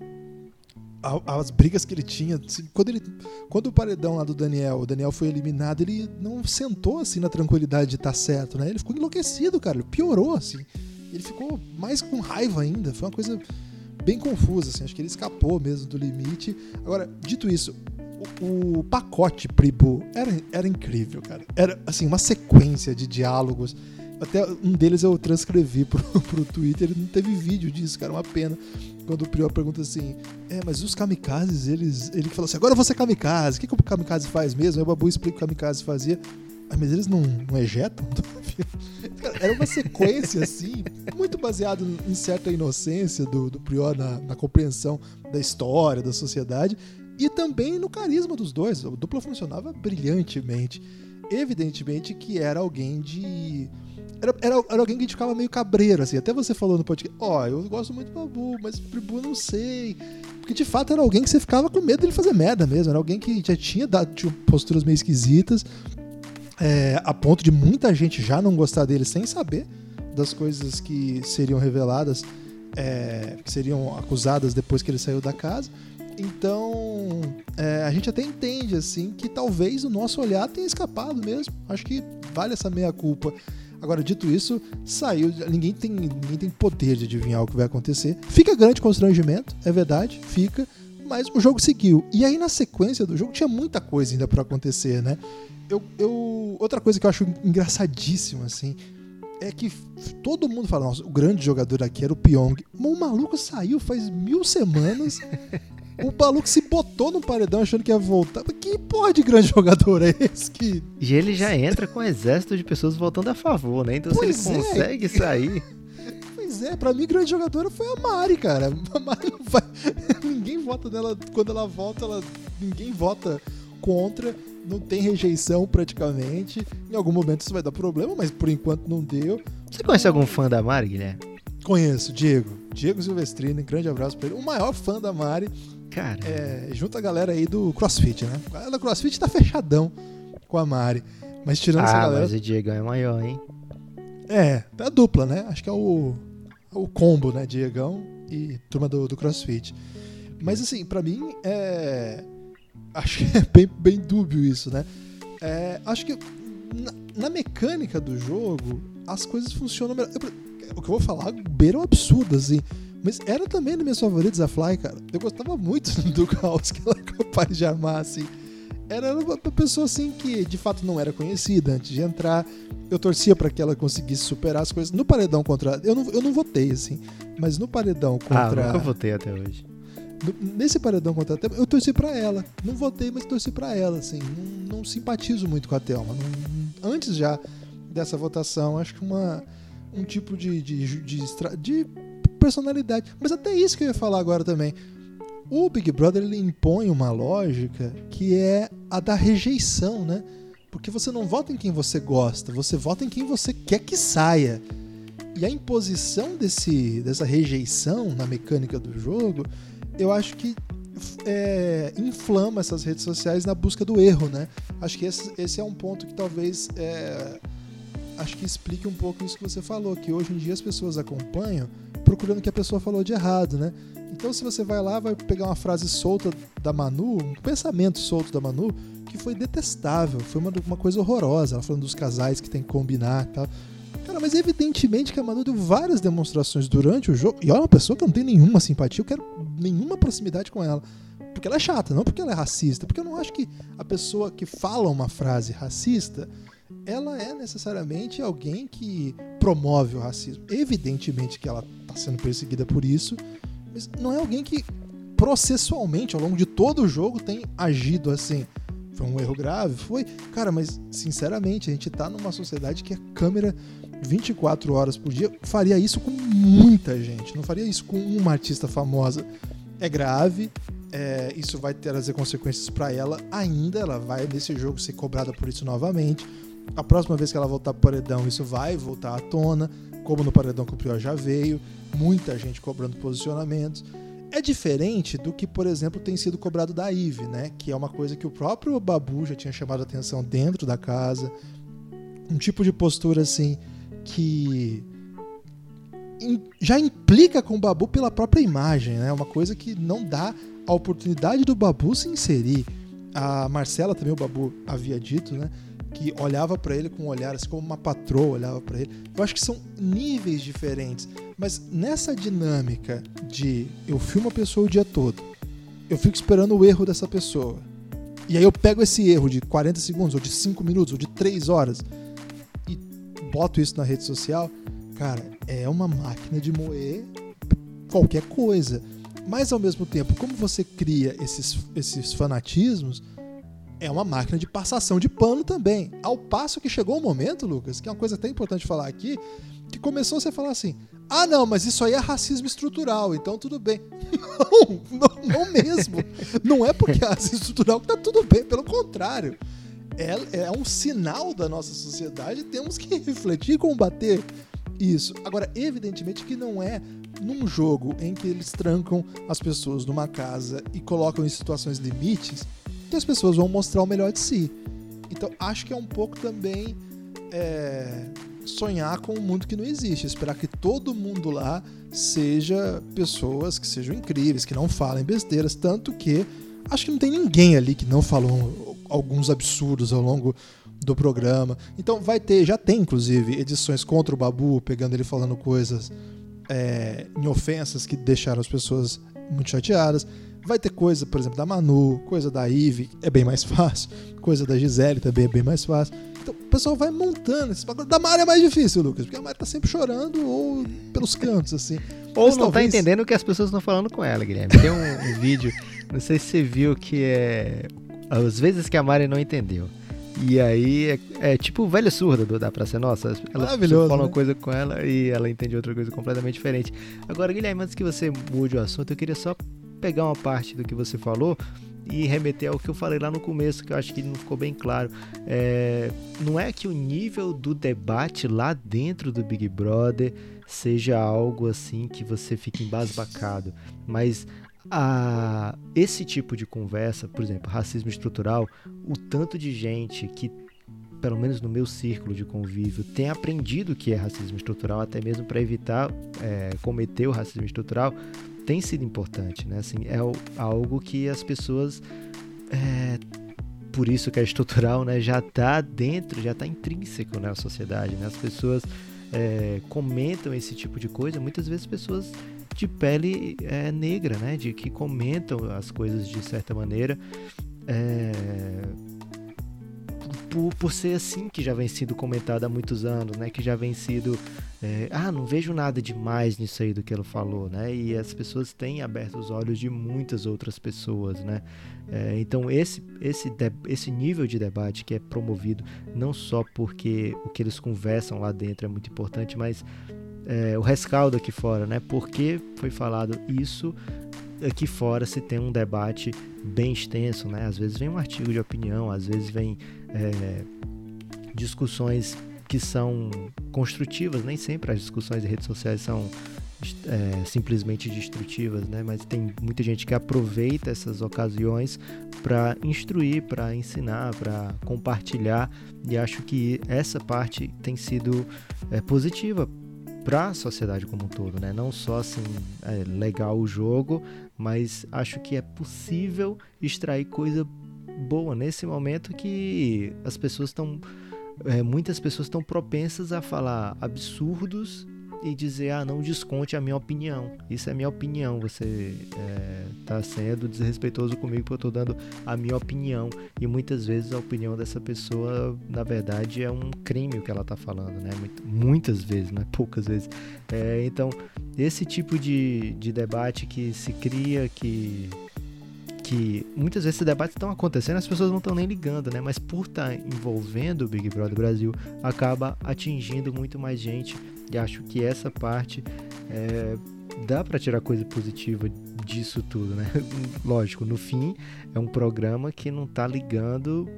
as brigas que ele tinha. Assim, quando, ele, quando o paredão lá do Daniel, o Daniel foi eliminado, ele não sentou assim na tranquilidade de estar tá certo, né? Ele ficou enlouquecido, cara. Ele piorou, assim. Ele ficou mais com raiva ainda. Foi uma coisa bem confusa, assim. Acho que ele escapou mesmo do limite. Agora, dito isso, o, o pacote Pribu era, era incrível, cara. Era, assim, uma sequência de diálogos. Até um deles eu transcrevi pro, pro Twitter, não teve vídeo disso, cara, uma pena quando o Prior pergunta assim, é, mas os kamikazes, eles. Ele fala assim, agora vou ser kamikaze. O que, que o kamikaze faz mesmo? Aí o Babu explica o que o kamikaze fazia. Ah, mas eles não, não ejetam? era uma sequência, assim, muito baseado em certa inocência do, do Prior na, na compreensão da história, da sociedade, e também no carisma dos dois. O dupla funcionava brilhantemente. Evidentemente que era alguém de era, era, era, alguém que a ficava meio cabreiro, assim. Até você falou no podcast, ó, oh, eu gosto muito do Babu, mas o Babu não sei. Porque de fato era alguém que você ficava com medo dele fazer merda mesmo. Era alguém que já tinha dado posturas meio esquisitas. é, a ponto de muita gente já não gostar dele sem saber das coisas que seriam reveladas, é, que seriam acusadas depois que ele saiu da casa. Então, é, a gente até entende assim que talvez o nosso olhar tenha escapado mesmo. Acho que vale essa meia culpa. Agora, dito isso, saiu. Ninguém tem, ninguém tem poder de adivinhar o que vai acontecer. Fica grande constrangimento, é verdade, fica. Mas o jogo seguiu. E aí, na sequência do jogo, tinha muita coisa ainda para acontecer, né? Eu, eu, outra coisa que eu acho engraçadíssima, assim, é que todo mundo fala, nossa, o grande jogador aqui era o Pyong. Mas o maluco saiu faz mil semanas. o maluco se botou no paredão achando que ia voltar. Mas que porra de grande jogador é esse que. E ele já entra com um exército de pessoas votando a favor, né? Então pois se ele é. consegue sair. Pois é, pra mim, grande jogadora foi a Mari, cara. A Mari não vai. ninguém vota nela. Quando ela volta, ela... ninguém vota contra não tem rejeição praticamente. Em algum momento isso vai dar problema, mas por enquanto não deu. Você conhece algum fã da Mari, Guilherme? Conheço, Diego. Diego Silvestrini, grande abraço pra ele. O maior fã da Mari. Cara. É, junto a galera aí do CrossFit, né? A galera do CrossFit tá fechadão com a Mari. Mas tirando ah, essa galera. Mas o Diego é maior, hein? É, é a dupla, né? Acho que é o, o combo, né? Diegão e turma do, do CrossFit. Mas assim, para mim é acho que é bem, bem dúbio isso, né? É, acho que na, na, mecânica do jogo, as coisas funcionam melhor. Eu, o que eu vou falar beira um absurdo, assim. Mas era também dos meus favoritos a Fly, cara. Eu gostava muito do caos que ela é capaz de armar, assim. Era uma pessoa, assim, que de fato não era conhecida antes de entrar. Eu torcia para que ela conseguisse superar as coisas. No paredão contra. Eu não, eu não votei, assim. Mas no paredão ah, contra. Ah, nunca votei até hoje nesse paredão contra a Thelma, eu torci para ela. Não votei, mas torci para ela, assim. Não, não, simpatizo muito com a Thelma. Não, antes já dessa votação, acho que uma, um tipo de, de, de, de, personalidade. Mas até isso que eu ia falar agora também. O Big Brother ele impõe uma lógica que é a da rejeição, né? Porque você não vota em quem você gosta, você vota em quem você quer que saia. E a imposição desse, dessa rejeição na mecânica do jogo eu acho que é, inflama essas redes sociais na busca do erro, né? Acho que esse, esse é um ponto que talvez é, acho que explique um pouco isso que você falou, que hoje em dia as pessoas acompanham procurando o que a pessoa falou de errado, né? Então se você vai lá, vai pegar uma frase solta da Manu, um pensamento solto da Manu, que foi detestável, foi uma, uma coisa horrorosa, ela falando dos casais que tem que combinar e tal. Cara, mas evidentemente que a Manu deu várias demonstrações durante o jogo. E olha, uma pessoa que não tenho nenhuma simpatia, eu quero nenhuma proximidade com ela. Porque ela é chata, não porque ela é racista. Porque eu não acho que a pessoa que fala uma frase racista, ela é necessariamente alguém que promove o racismo. Evidentemente que ela está sendo perseguida por isso, mas não é alguém que processualmente, ao longo de todo o jogo, tem agido assim. Foi um erro grave? Foi. Cara, mas sinceramente, a gente tá numa sociedade que a câmera 24 horas por dia faria isso com muita gente, não faria isso com uma artista famosa. É grave, é, isso vai trazer consequências para ela ainda, ela vai nesse jogo ser cobrada por isso novamente. A próxima vez que ela voltar pro paredão, isso vai voltar à tona, como no paredão que o Prior já veio, muita gente cobrando posicionamentos. É diferente do que, por exemplo, tem sido cobrado da Ive, né? Que é uma coisa que o próprio Babu já tinha chamado a atenção dentro da casa. Um tipo de postura assim que já implica com o Babu pela própria imagem, né? Uma coisa que não dá a oportunidade do Babu se inserir. A Marcela também o Babu havia dito, né? Que olhava para ele com um olhar assim como uma patroa olhava para ele. Eu acho que são níveis diferentes, mas nessa dinâmica de eu filmo a pessoa o dia todo, eu fico esperando o erro dessa pessoa. E aí eu pego esse erro de 40 segundos, ou de 5 minutos, ou de 3 horas, boto isso na rede social, cara, é uma máquina de moer qualquer coisa. Mas ao mesmo tempo, como você cria esses, esses fanatismos, é uma máquina de passação de pano também. Ao passo que chegou um momento, Lucas, que é uma coisa até importante falar aqui, que começou você a falar assim: ah, não, mas isso aí é racismo estrutural, então tudo bem. Não, não, não mesmo. Não é porque é racismo estrutural que tá tudo bem, pelo contrário é, é um sinal da nossa sociedade, temos que refletir e combater isso. Agora, evidentemente que não é num jogo em que eles trancam as pessoas numa casa e colocam em situações limites que as pessoas vão mostrar o melhor de si. Então acho que é um pouco também é, sonhar com um mundo que não existe, esperar que todo mundo lá seja pessoas que sejam incríveis, que não falem besteiras, tanto que acho que não tem ninguém ali que não falou alguns absurdos ao longo do programa. Então vai ter, já tem inclusive edições contra o Babu, pegando ele falando coisas é, em ofensas que deixaram as pessoas muito chateadas. Vai ter coisa, por exemplo, da Manu, coisa da Ive, é bem mais fácil. Coisa da Gisele também é bem mais fácil. Então o pessoal vai montando esse bagulho. Da Mari é mais difícil, Lucas, porque a Mari tá sempre chorando ou pelos cantos, assim. Ou Mas não tá talvez... tá entendendo o que as pessoas estão falando com ela, Guilherme. Tem um, um vídeo, não sei se você viu, que é. As vezes que a Mari não entendeu. E aí é, é, tipo o velho surdo do, da Praça Nossa. Ela fala uma né? coisa com ela e ela entende outra coisa completamente diferente. Agora, Guilherme, antes que você mude o assunto, eu queria só pegar uma parte do que você falou e remeter ao que eu falei lá no começo, que eu acho que não ficou bem claro. É, não é que o nível do debate lá dentro do Big Brother seja algo assim que você fique embasbacado, mas a, esse tipo de conversa, por exemplo, racismo estrutural, o tanto de gente que pelo menos no meu círculo de convívio, tem aprendido o que é racismo estrutural, até mesmo para evitar é, cometer o racismo estrutural, tem sido importante, né? Assim, é algo que as pessoas é, por isso que é estrutural, né? Já está dentro, já está intrínseco na sociedade, né? As pessoas é, comentam esse tipo de coisa, muitas vezes pessoas de pele é, negra, né? De que comentam as coisas de certa maneira. É, por, por ser assim que já vem sendo comentado há muitos anos, né? Que já vem sido é, ah, não vejo nada demais nisso aí do que ele falou, né? E as pessoas têm aberto os olhos de muitas outras pessoas, né? É, então esse esse esse nível de debate que é promovido não só porque o que eles conversam lá dentro é muito importante, mas é, o rescaldo aqui fora, né? Porque foi falado isso aqui fora se tem um debate bem extenso, né? Às vezes vem um artigo de opinião, às vezes vem é, discussões que são construtivas, nem sempre as discussões em redes sociais são é, simplesmente destrutivas, né? Mas tem muita gente que aproveita essas ocasiões para instruir, para ensinar, para compartilhar e acho que essa parte tem sido é, positiva para a sociedade como um todo, né? Não só assim é legal o jogo, mas acho que é possível extrair coisa boa nesse momento que as pessoas estão é, muitas pessoas estão propensas a falar absurdos e dizer, ah, não desconte a minha opinião. Isso é minha opinião. Você está é, sendo desrespeitoso comigo porque eu estou dando a minha opinião. E muitas vezes a opinião dessa pessoa, na verdade, é um crime o que ela está falando, né? Muitas vezes, não é poucas vezes. É, então, esse tipo de, de debate que se cria, que que muitas vezes esses debates estão acontecendo, as pessoas não estão nem ligando, né? Mas por estar tá envolvendo o Big Brother Brasil, acaba atingindo muito mais gente. E acho que essa parte é, dá para tirar coisa positiva disso tudo, né? Lógico, no fim é um programa que não está ligando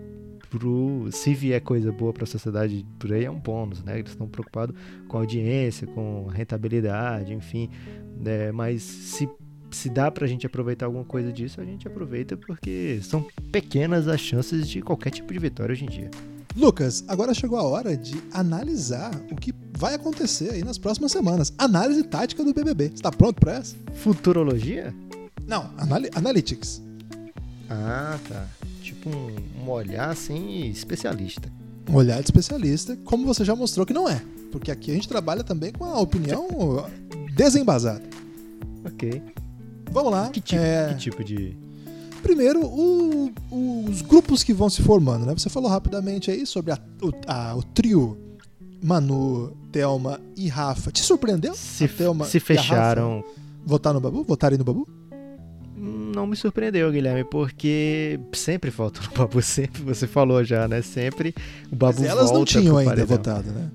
pro se vier coisa boa para a sociedade por aí é um bônus, né? Eles estão preocupados com audiência, com rentabilidade, enfim, né? Mas se se dá pra gente aproveitar alguma coisa disso, a gente aproveita porque são pequenas as chances de qualquer tipo de vitória hoje em dia. Lucas, agora chegou a hora de analisar o que vai acontecer aí nas próximas semanas. Análise tática do BBB. Está pronto para essa? Futurologia? Não, anali Analytics. Ah, tá. Tipo um, um olhar assim especialista. Um olhar de especialista, como você já mostrou que não é. Porque aqui a gente trabalha também com a opinião desembasada. Ok. Vamos lá. Que tipo, é... que tipo de. Primeiro, o, os grupos que vão se formando, né? Você falou rapidamente aí sobre a, o, a, o trio Manu, Thelma e Rafa. Te surpreendeu? Se, Thelma se fecharam. Votar no Babu? Votarem no Babu? Não me surpreendeu, Guilherme, porque sempre falta no Babu, sempre você falou já, né? Sempre o Babu Mas elas não tinham ainda votado, né?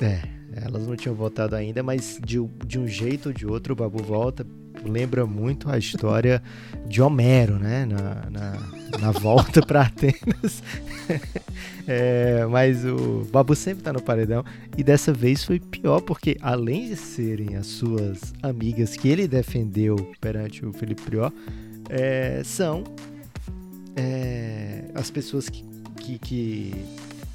É, elas não tinham votado ainda, mas de, de um jeito ou de outro o Babu volta. Lembra muito a história de Homero, né? Na, na, na volta para Atenas. é, mas o Babu sempre tá no paredão. E dessa vez foi pior, porque além de serem as suas amigas que ele defendeu perante o Felipe Prior, é, são é, as pessoas que que, que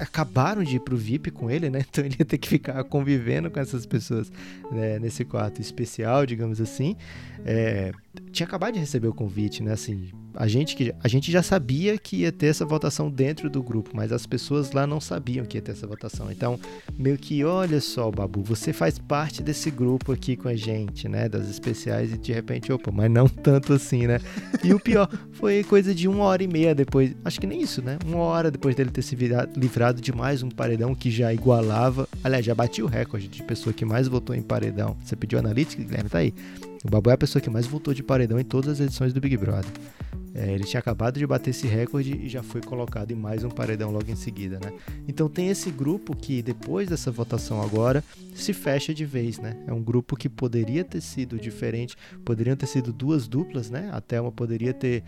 acabaram de ir pro VIP com ele, né? Então ele ia ter que ficar convivendo com essas pessoas né? nesse quarto especial, digamos assim. É, tinha acabado de receber o convite, né? Assim, a gente, que, a gente já sabia que ia ter essa votação dentro do grupo, mas as pessoas lá não sabiam que ia ter essa votação. Então, meio que, olha só, Babu, você faz parte desse grupo aqui com a gente, né? Das especiais, e de repente, opa, mas não tanto assim, né? E o pior, foi coisa de uma hora e meia depois, acho que nem isso, né? Uma hora depois dele ter se virado, livrado de mais um paredão que já igualava, aliás, já batia o recorde de pessoa que mais votou em paredão. Você pediu analítica, Guilherme? Tá aí. O Babu é a pessoa que mais votou de paredão em todas as edições do Big Brother. É, ele tinha acabado de bater esse recorde e já foi colocado em mais um paredão logo em seguida, né? Então tem esse grupo que depois dessa votação agora se fecha de vez, né? É um grupo que poderia ter sido diferente, poderiam ter sido duas duplas, né? A Thelma poderia ter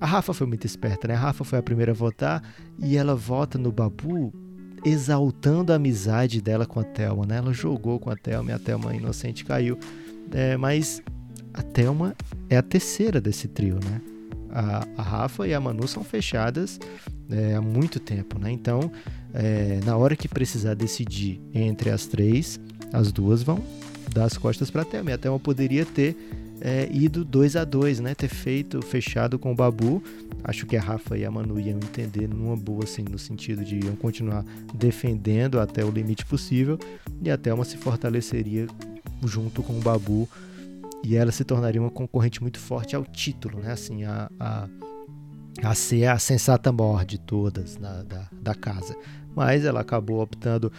a Rafa foi muito esperta, né? A Rafa foi a primeira a votar e ela vota no Babu exaltando a amizade dela com a Thelma, né? Ela jogou com a Thelma e a Thelma inocente caiu. É, mas a Thelma é a terceira desse trio, né? A, a Rafa e a Manu são fechadas é, há muito tempo, né? Então, é, na hora que precisar decidir entre as três, as duas vão dar as costas para a Thelma. E a Thelma poderia ter é, ido 2 a 2 né? Ter feito, fechado com o Babu. Acho que a Rafa e a Manu iam entender numa boa, assim, no sentido de iam continuar defendendo até o limite possível. E a Thelma se fortaleceria junto com o Babu e ela se tornaria uma concorrente muito forte ao título, né? Assim, a, a, a ser a sensata maior de todas da, da, da casa. Mas ela acabou optando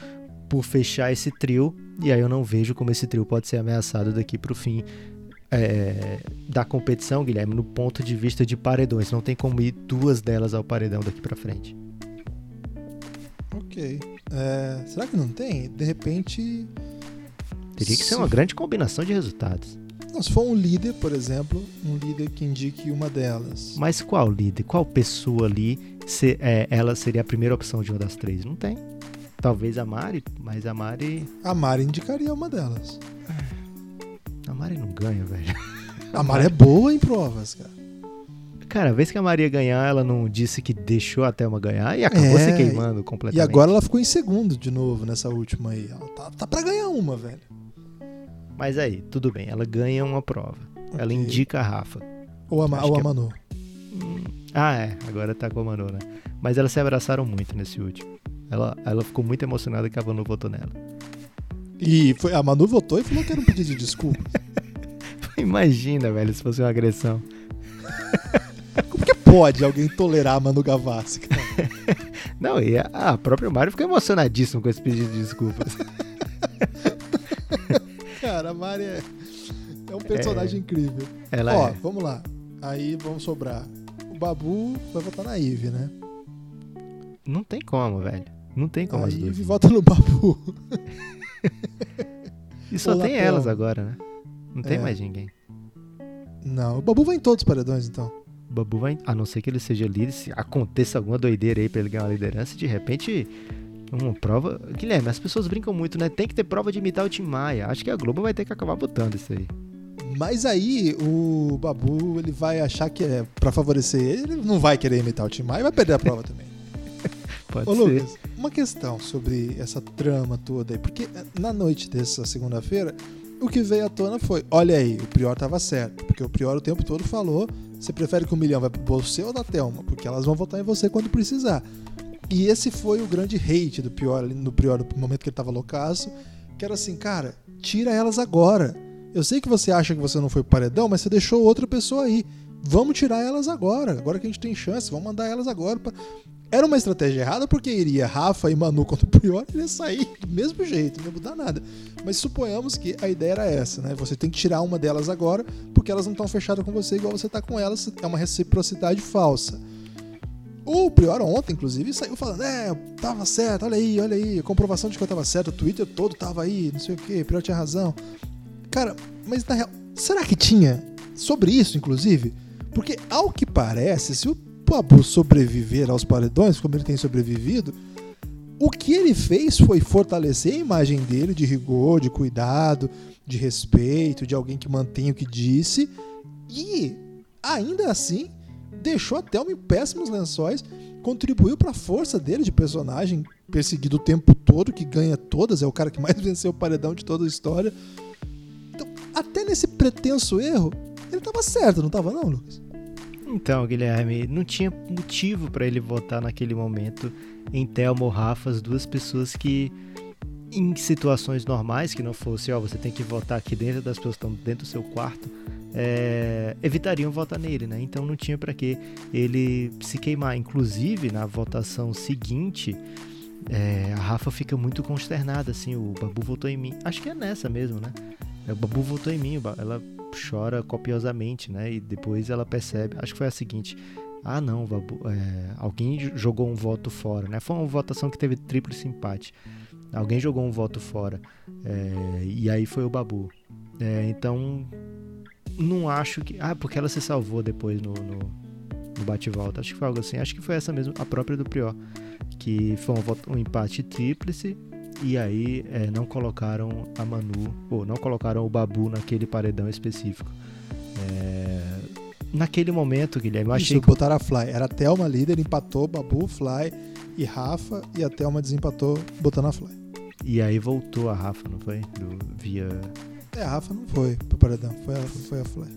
por fechar esse trio, e aí eu não vejo como esse trio pode ser ameaçado daqui para o fim é, da competição, Guilherme, no ponto de vista de paredões. Não tem como ir duas delas ao paredão daqui para frente. Ok. É, será que não tem? De repente. Teria que ser uma grande combinação de resultados. Não, se for um líder, por exemplo, um líder que indique uma delas. Mas qual líder? Qual pessoa ali se, é, ela seria a primeira opção de uma das três? Não tem. Talvez a Mari, mas a Mari. A Mari indicaria uma delas. A Mari não ganha, velho. A Mari é boa em provas, cara. Cara, a vez que a Maria ganhar, ela não disse que deixou a Thelma ganhar e acabou é, se queimando completamente. E agora ela ficou em segundo de novo nessa última aí. Ela tá, tá pra ganhar uma, velho. Mas aí, tudo bem, ela ganha uma prova. Okay. Ela indica a Rafa. Ou a, ou a é Manu. É... Ah, é, agora tá com a Manu, né? Mas elas se abraçaram muito nesse último. Ela, ela ficou muito emocionada que a Manu votou nela. E foi, a Manu votou e falou que era um pedido de desculpa. Imagina, velho, se fosse uma agressão. Como que pode alguém tolerar a Manu Gavassi? Não, e a, a própria Mário ficou emocionadíssimo com esse pedido de desculpas. Cara, a Mari é, é um personagem é, incrível. Ela Ó, é. vamos lá. Aí vamos sobrar. O Babu vai votar na Ive, né? Não tem como, velho. Não tem como a as. Ive vota no Babu. e só tem elas agora, né? Não tem é. mais ninguém. Não, o Babu vai em todos os paredões, então. O Babu vai, a não ser que ele seja líder, se aconteça alguma doideira aí pra ele ganhar uma liderança, de repente uma prova. Guilherme, as pessoas brincam muito, né? Tem que ter prova de imitar o Tim Maia. Acho que a Globo vai ter que acabar botando isso aí. Mas aí o Babu ele vai achar que é para favorecer ele, ele não vai querer imitar o Tim Maia e vai perder a prova também. Pode Ô, ser. Lucas, uma questão sobre essa trama toda aí, porque na noite dessa segunda-feira, o que veio à tona foi: olha aí, o Prior tava certo, porque o Prior o tempo todo falou: você prefere que o milhão vai pro você ou da Thelma? Porque elas vão votar em você quando precisar. E esse foi o grande hate do pior no pior no momento que ele tava loucaço, que era assim, cara, tira elas agora. Eu sei que você acha que você não foi pro paredão, mas você deixou outra pessoa aí. Vamos tirar elas agora. Agora que a gente tem chance, vamos mandar elas agora. Pra... Era uma estratégia errada porque iria Rafa e Manu contra o Prior e ia sair do mesmo jeito, não ia mudar nada. Mas suponhamos que a ideia era essa, né? Você tem que tirar uma delas agora porque elas não estão fechadas com você igual você tá com elas. É uma reciprocidade falsa. O Prior ontem, inclusive, saiu falando: é, tava certo, olha aí, olha aí, comprovação de que eu tava certo, o Twitter todo tava aí, não sei o que, Prior tinha razão. Cara, mas na real, será que tinha sobre isso, inclusive? Porque, ao que parece, se o Pabu sobreviver aos paredões, como ele tem sobrevivido, o que ele fez foi fortalecer a imagem dele de rigor, de cuidado, de respeito, de alguém que mantém o que disse, e ainda assim deixou a Thelma em péssimos lençóis contribuiu pra força dele de personagem, perseguido o tempo todo, que ganha todas, é o cara que mais venceu o paredão de toda a história. Então, até nesse pretenso erro, ele tava certo, não tava não, Lucas? Então, Guilherme, não tinha motivo para ele votar naquele momento em Thelma ou Rafa, as duas pessoas que em situações normais, que não fosse, ó, você tem que votar aqui dentro das pessoas estão dentro do seu quarto, é, evitariam votar nele, né? Então não tinha para que ele se queimar. Inclusive, na votação seguinte, é, a Rafa fica muito consternada, assim, o Babu votou em mim. Acho que é nessa mesmo, né? O Babu votou em mim, ela chora copiosamente, né? E depois ela percebe, acho que foi a seguinte, ah não, Babu, é, alguém jogou um voto fora, né? Foi uma votação que teve triplo empate. Alguém jogou um voto fora. É, e aí foi o Babu. É, então, não acho que. Ah, porque ela se salvou depois no, no, no bate-volta. Acho que foi algo assim. Acho que foi essa mesmo, a própria do Prior. Que foi um, voto, um empate tríplice. E aí é, não colocaram a Manu, ou não colocaram o Babu naquele paredão específico. É, naquele momento, Guilherme, eu achei. Isso, que... botaram a Fly. Era a Thelma líder, empatou Babu, Fly e Rafa. E a Thelma desempatou botando a Fly. E aí voltou a Rafa, não foi? Do, via. É, a Rafa não foi pro paredão, foi a, foi a Fly.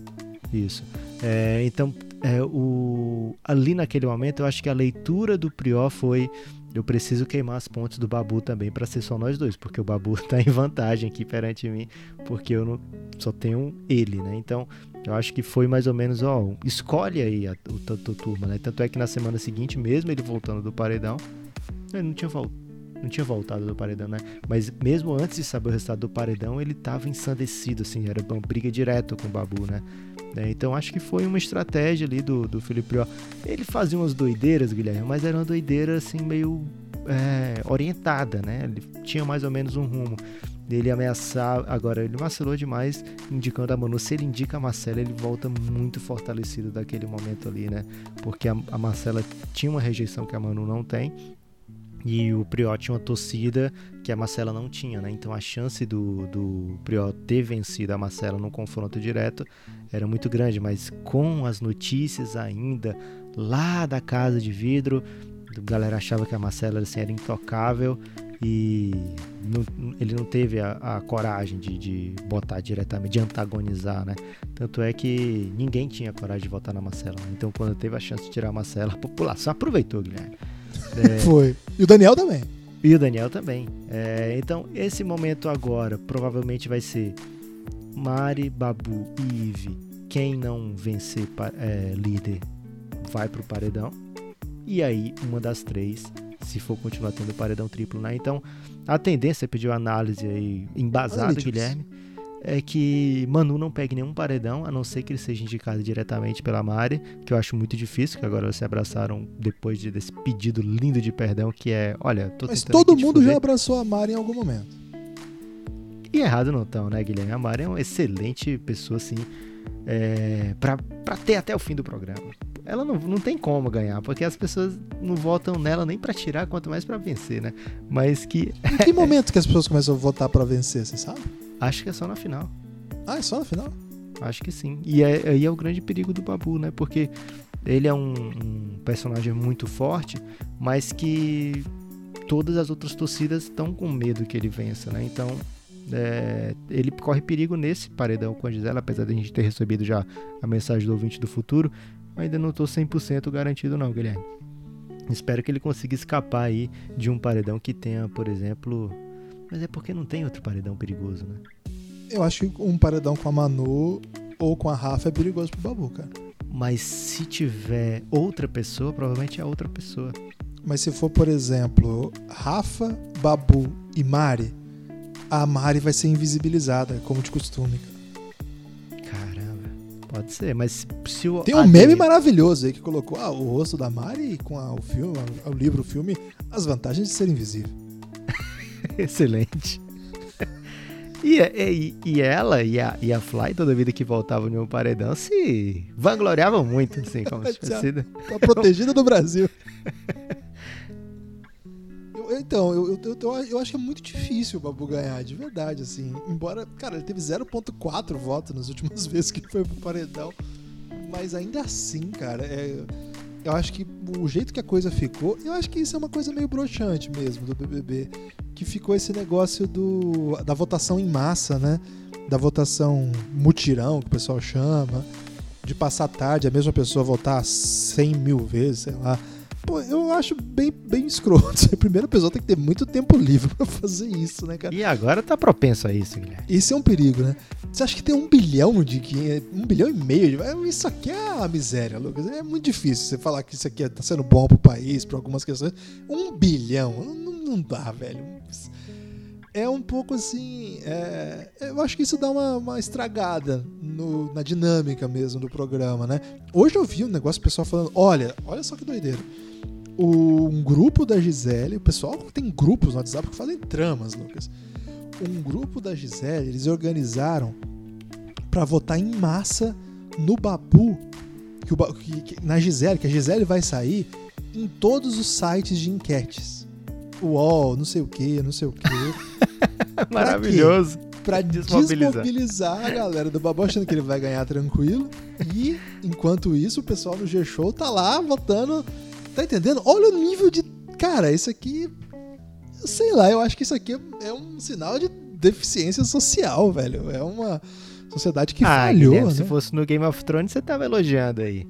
Isso. É, então, é, o, ali naquele momento, eu acho que a leitura do Prior foi. Eu preciso queimar as pontes do Babu também para ser só nós dois, porque o Babu tá em vantagem aqui perante mim, porque eu não só tenho ele, né? Então, eu acho que foi mais ou menos, ó, escolhe aí a, o tanto turma, né? Tanto é que na semana seguinte, mesmo ele voltando do paredão, ele não tinha voltado não tinha voltado do paredão, né? Mas mesmo antes de saber o resultado do paredão, ele tava ensandecido, assim, era uma briga direto com o Babu, né? É, então acho que foi uma estratégia ali do, do Felipe Prior. Ele fazia umas doideiras, Guilherme, mas era uma doideira assim meio é, orientada, né? Ele tinha mais ou menos um rumo. Ele ameaçar, agora ele vacilou demais, indicando a Manu. Se ele indica a Marcela, ele volta muito fortalecido daquele momento ali, né? Porque a, a Marcela tinha uma rejeição que a Manu não tem e o Prior tinha uma torcida que a Marcela não tinha, né? Então a chance do, do ter vencido a Marcela num confronto direto era muito grande, mas com as notícias ainda lá da casa de vidro, a galera achava que a Marcela assim, era intocável e não, ele não teve a, a coragem de, de, botar diretamente, de antagonizar, né? Tanto é que ninguém tinha coragem de votar na Marcela. Então, quando teve a chance de tirar a Marcela, a população aproveitou, Guilherme. É, Foi. E o Daniel também. E o Daniel também. É, então, esse momento agora provavelmente vai ser Mari, Babu e Ive. Quem não vencer é, líder vai pro paredão. E aí, uma das três, se for continuar tendo paredão triplo, né? Então, a tendência, pediu análise aí embasada, Guilherme é que Manu não pegue nenhum paredão, a não ser que ele seja indicado diretamente pela Mari, que eu acho muito difícil, que agora se abraçaram depois de, desse pedido lindo de perdão, que é, olha, tô Mas todo mundo já abraçou a Mari em algum momento. E errado não estão, né, Guilherme? A Mari é uma excelente pessoa, assim, é, pra, pra ter até o fim do programa. Ela não, não tem como ganhar, porque as pessoas não votam nela nem para tirar, quanto mais para vencer, né? Mas que. Em que momento que as pessoas começam a votar para vencer, você sabe? Acho que é só na final. Ah, é só na final? Acho que sim. E é, aí é, é o grande perigo do Babu, né? Porque ele é um, um personagem muito forte, mas que todas as outras torcidas estão com medo que ele vença, né? Então, é, ele corre perigo nesse paredão com a Gisela, apesar de a gente ter recebido já a mensagem do ouvinte do futuro. Ainda não estou 100% garantido não, Guilherme. Espero que ele consiga escapar aí de um paredão que tenha, por exemplo, mas é porque não tem outro paredão perigoso, né? Eu acho que um paredão com a Manu ou com a Rafa é perigoso pro Babu, cara. Mas se tiver outra pessoa, provavelmente é outra pessoa. Mas se for, por exemplo, Rafa, Babu e Mari, a Mari vai ser invisibilizada, como de costume, cara. Caramba, pode ser, mas se o. Tem um meme maravilhoso aí que colocou ah, o rosto da Mari com a, o filme, o livro, o filme, as vantagens de ser invisível. Excelente. E, e, e, ela e a, e a Fly, toda vida que voltavam um paredão, se vangloriavam muito, assim, como se fosse. sido. Tá protegida do Brasil. eu, então, eu, eu, eu, eu, acho que é muito difícil o Babu ganhar, de verdade, assim. Embora, cara, ele teve 0,4 votos nas últimas vezes que foi pro paredão. Mas ainda assim, cara, é eu acho que o jeito que a coisa ficou, eu acho que isso é uma coisa meio broxante mesmo do BBB, que ficou esse negócio do da votação em massa, né? Da votação mutirão, que o pessoal chama, de passar tarde a mesma pessoa votar 100 mil vezes, sei lá. Pô, eu acho bem, bem escroto. A primeira pessoa tem que ter muito tempo livre pra fazer isso, né, cara? E agora tá propenso a isso, Guilherme. Isso é um perigo, né? Você acha que tem um bilhão de um bilhão e meio de isso aqui é a miséria, Lucas. É muito difícil você falar que isso aqui tá sendo bom pro país, pra algumas questões. Um bilhão, não, não dá, velho. É um pouco assim. É, eu acho que isso dá uma, uma estragada no, na dinâmica mesmo do programa, né? Hoje eu vi um negócio, pessoal falando: olha, olha só que doideira um grupo da Gisele, o pessoal tem grupos no WhatsApp que fazem tramas, Lucas. Um grupo da Gisele, eles organizaram para votar em massa no Babu, que o, que, que, na Gisele, que a Gisele vai sair em todos os sites de enquetes. UOL, não sei o que, não sei o que. Maravilhoso. Pra desmobilizar. desmobilizar a galera do Babu, achando que ele vai ganhar tranquilo. E, enquanto isso, o pessoal no G-Show tá lá votando Tá entendendo? Olha o nível de. Cara, isso aqui. Sei lá, eu acho que isso aqui é um sinal de deficiência social, velho. É uma sociedade que ah, falhou. Guilherme, né? Se fosse no Game of Thrones, você tava elogiando aí.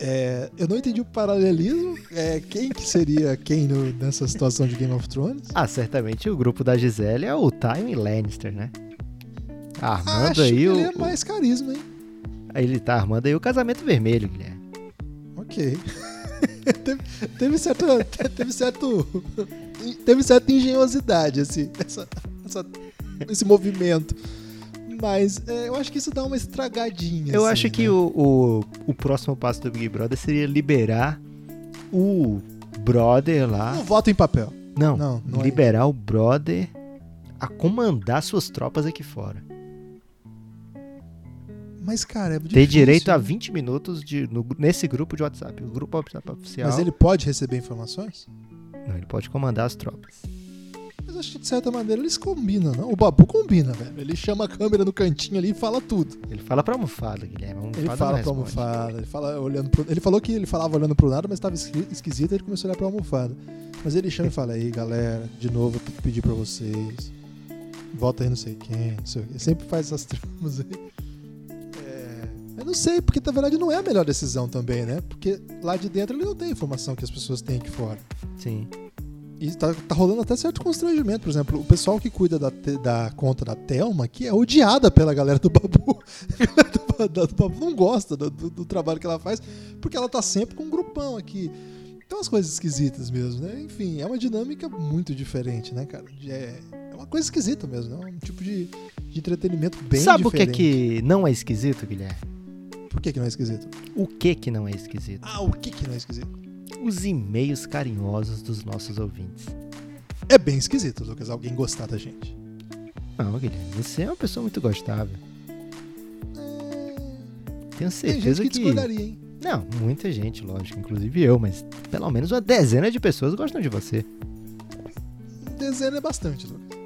É, eu não entendi o paralelismo. É, quem que seria quem no, nessa situação de Game of Thrones? Ah, certamente o grupo da Gisele é o Time Lannister, né? Armando Acho aí que o. Ele é mais carisma, hein? Ele tá armando aí o casamento vermelho, Guilherme ok. teve, teve, certo, teve certo. Teve certa engenhosidade esse, essa, essa, esse movimento. Mas é, eu acho que isso dá uma estragadinha. Eu assim, acho que né? o, o, o, próximo passo do Big Brother seria liberar o brother lá. Não voto em papel. Não, não, não é liberar é o brother a comandar suas tropas aqui fora. Mas, cara, é difícil. Ter direito a 20 minutos de, no, nesse grupo de WhatsApp. O grupo WhatsApp oficial. Mas ele pode receber informações? Não, ele pode comandar as tropas. Mas acho que de certa maneira eles combinam, não? O Babu combina, velho. Ele chama a câmera no cantinho ali e fala tudo. Ele fala pra almofada, Guilherme. Almofada ele fala pra almofada. Ele, fala olhando pro... ele falou que ele falava olhando pro nada, mas tava esquisito e ele começou a olhar pra almofada. Mas ele chama e fala: aí, galera, de novo, eu tenho que pedir pra vocês. Volta aí, não sei quem, não sei o quê. Sempre faz essas tramas aí. Eu não sei, porque na verdade não é a melhor decisão também, né? Porque lá de dentro ele não tem a informação que as pessoas têm aqui fora. Sim. E tá, tá rolando até certo constrangimento. Por exemplo, o pessoal que cuida da, da conta da Thelma, que é odiada pela galera do Babu. A galera do, Babu não gosta do, do, trabalho que ela faz, porque ela tá sempre com um grupão aqui. Então, umas coisas esquisitas mesmo, né? Enfim, é uma dinâmica muito diferente, né, cara? É, é uma coisa esquisita mesmo, né? Um tipo de, de entretenimento bem Sabe diferente. Sabe o que é que não é esquisito, Guilherme? Por que, que não é esquisito? O que que não é esquisito? Ah, o que que não é esquisito? Os e-mails carinhosos dos nossos ouvintes. É bem esquisito, Lucas, alguém gostar da gente. Não, Guilherme, você é uma pessoa muito gostável. É... Tenho certeza Tem gente que, que discordaria, hein? Não, muita gente, lógico, inclusive eu, mas pelo menos uma dezena de pessoas gostam de você. Dezena é bastante, Lucas.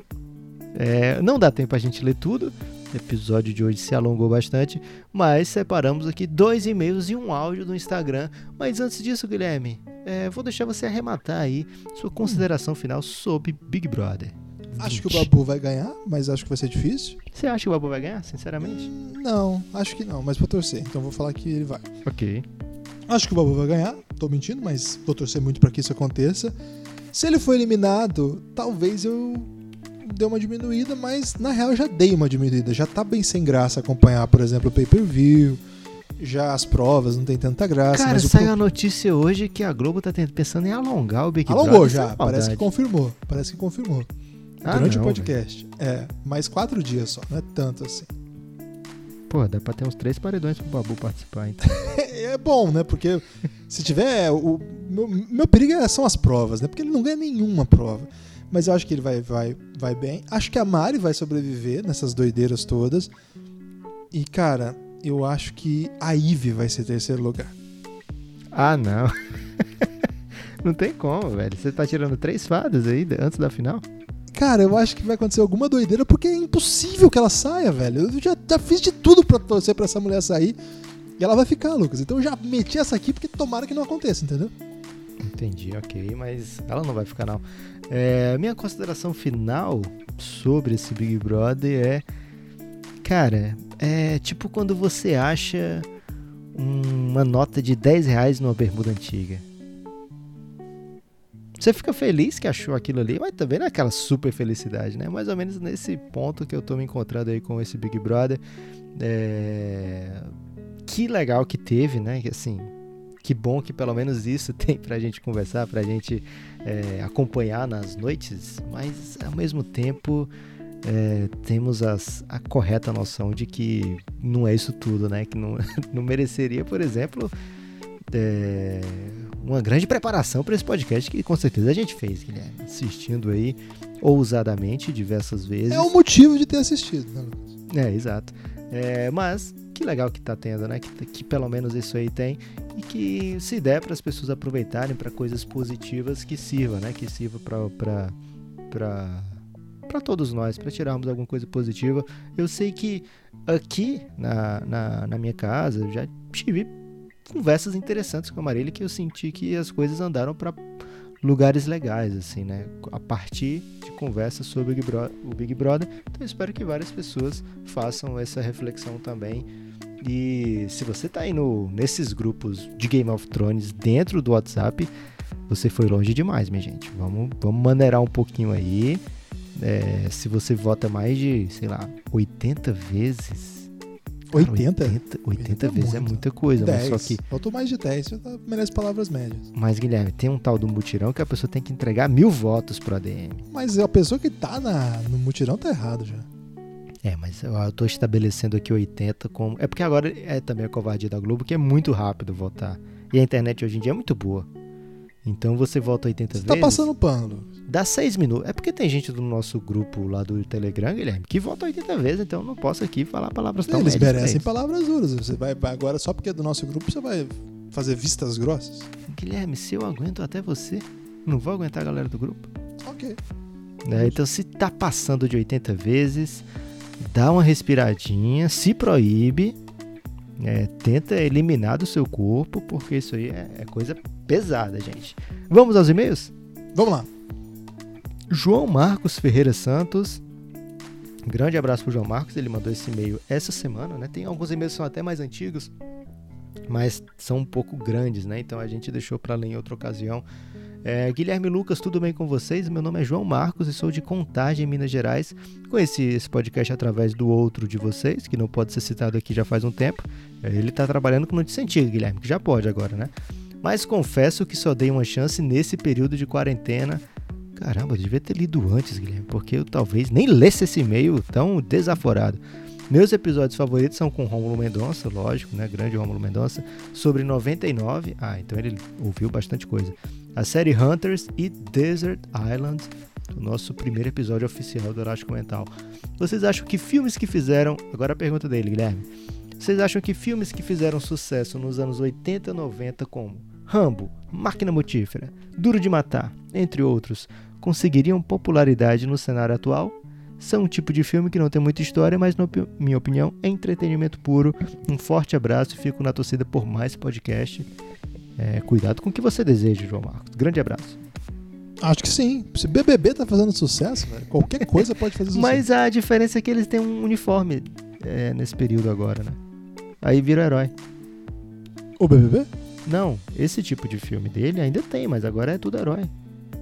É, não dá tempo a gente ler tudo, episódio de hoje se alongou bastante, mas separamos aqui dois e-mails e um áudio do Instagram. Mas antes disso, Guilherme, é, vou deixar você arrematar aí sua consideração final sobre Big Brother. 20. Acho que o Babu vai ganhar, mas acho que vai ser difícil. Você acha que o Babu vai ganhar, sinceramente? Hum, não, acho que não, mas vou torcer. Então vou falar que ele vai. Ok. Acho que o Babu vai ganhar, tô mentindo, mas vou torcer muito para que isso aconteça. Se ele for eliminado, talvez eu deu uma diminuída, mas na real já dei uma diminuída. Já tá bem sem graça acompanhar, por exemplo, o pay-per-view. Já as provas não tem tanta graça. Cara, saiu pro... a notícia hoje que a Globo tá pensando em alongar o Big Brother. Alongou já, parece que confirmou. Parece que confirmou. Ah, Durante não, o podcast. Véio. É, mais quatro dias só, não é tanto assim. Pô, dá pra ter uns três paredões pro Babu participar, então. é bom, né? Porque se tiver. O, meu, meu perigo é, são as provas, né? Porque ele não ganha nenhuma prova mas eu acho que ele vai, vai, vai bem. Acho que a Mari vai sobreviver nessas doideiras todas. E, cara, eu acho que a Ivy vai ser terceiro lugar. Ah, não. não tem como, velho. Você tá tirando três fadas aí antes da final? Cara, eu acho que vai acontecer alguma doideira porque é impossível que ela saia, velho. Eu já, já fiz de tudo pra torcer pra essa mulher sair. E ela vai ficar, Lucas. Então eu já meti essa aqui porque tomara que não aconteça, entendeu? Entendi, ok, mas ela não vai ficar não. É, minha consideração final sobre esse Big Brother é, cara, é tipo quando você acha uma nota de 10 reais numa bermuda antiga. Você fica feliz que achou aquilo ali, mas também não é aquela super felicidade, né? Mais ou menos nesse ponto que eu tô me encontrando aí com esse Big Brother. É... Que legal que teve, né? Assim, que bom que pelo menos isso tem pra gente conversar, pra gente é, acompanhar nas noites, mas ao mesmo tempo é, temos as, a correta noção de que não é isso tudo, né? Que não, não mereceria, por exemplo, é, uma grande preparação para esse podcast que com certeza a gente fez, Guilherme. Assistindo aí ousadamente diversas vezes. É o motivo de ter assistido, né, Lucas? É, exato. É, mas que legal que tá tendo, né? Que, que pelo menos isso aí tem. E que se der para as pessoas aproveitarem para coisas positivas que sirva, né? Que sirva para para todos nós, para tirarmos alguma coisa positiva. Eu sei que aqui na, na, na minha casa já tive conversas interessantes com a Marília que eu senti que as coisas andaram para lugares legais, assim, né? A partir de conversas sobre o Big, Brother. Então espero que várias pessoas façam essa reflexão também. E se você tá aí no, nesses grupos de Game of Thrones dentro do WhatsApp, você foi longe demais, minha gente. Vamos, vamos maneirar um pouquinho aí. É, se você vota mais de, sei lá, 80 vezes, 80? 80, 80 vezes é, é muita coisa, 10. mas só que. Faltou mais de 10, você tá, merece palavras médias. Mas, Guilherme, tem um tal do mutirão que a pessoa tem que entregar mil votos pro ADM. Mas a pessoa que tá na, no mutirão tá errado já. É, mas eu, eu tô estabelecendo aqui 80 como. É porque agora é também a covardia da Globo, que é muito rápido votar. E a internet hoje em dia é muito boa. Então você volta 80 você vezes. Tá passando pano. Dá 6 minutos. É porque tem gente do nosso grupo lá do Telegram, Guilherme, que volta 80 vezes, então eu não posso aqui falar palavras tão Eles merecem palavras duras. Você vai agora só porque é do nosso grupo você vai fazer vistas grossas. Guilherme, se eu aguento até você, não vou aguentar a galera do grupo. OK. É, então se tá passando de 80 vezes, dá uma respiradinha, se proíbe, é, tenta eliminar do seu corpo, porque isso aí é, é coisa pesada, gente. Vamos aos e-mails? Vamos lá. João Marcos Ferreira Santos. grande abraço pro João Marcos, ele mandou esse e-mail essa semana, né? Tem alguns e-mails que são até mais antigos, mas são um pouco grandes, né? Então a gente deixou para ler em outra ocasião. É, Guilherme Lucas, tudo bem com vocês? Meu nome é João Marcos e sou de Contagem, Minas Gerais. Conheci esse podcast através do outro de vocês, que não pode ser citado aqui já faz um tempo. É, ele está trabalhando com notícia antiga, Guilherme, que já pode agora, né? Mas confesso que só dei uma chance nesse período de quarentena. Caramba, eu devia ter lido antes, Guilherme, porque eu talvez nem lesse esse e-mail tão desaforado. Meus episódios favoritos são com Rômulo Mendonça, lógico, né? Grande Rômulo Mendonça. Sobre 99. Ah, então ele ouviu bastante coisa. A série Hunters e Desert Island, o nosso primeiro episódio oficial do Elástico Mental. Vocês acham que filmes que fizeram. Agora a pergunta dele, Guilherme. Vocês acham que filmes que fizeram sucesso nos anos 80 e 90, como Rambo, Máquina Mortífera, Duro de Matar, entre outros, conseguiriam popularidade no cenário atual? São um tipo de filme que não tem muita história, mas, na minha opinião, é entretenimento puro. Um forte abraço e fico na torcida por mais podcast. É, cuidado com o que você deseja, João Marcos. Grande abraço. Acho que sim. Se BBB tá fazendo sucesso, véio, qualquer coisa pode fazer sucesso. Mas a diferença é que eles têm um uniforme é, nesse período agora, né? Aí vira herói. O BBB? Não, esse tipo de filme dele ainda tem, mas agora é tudo herói.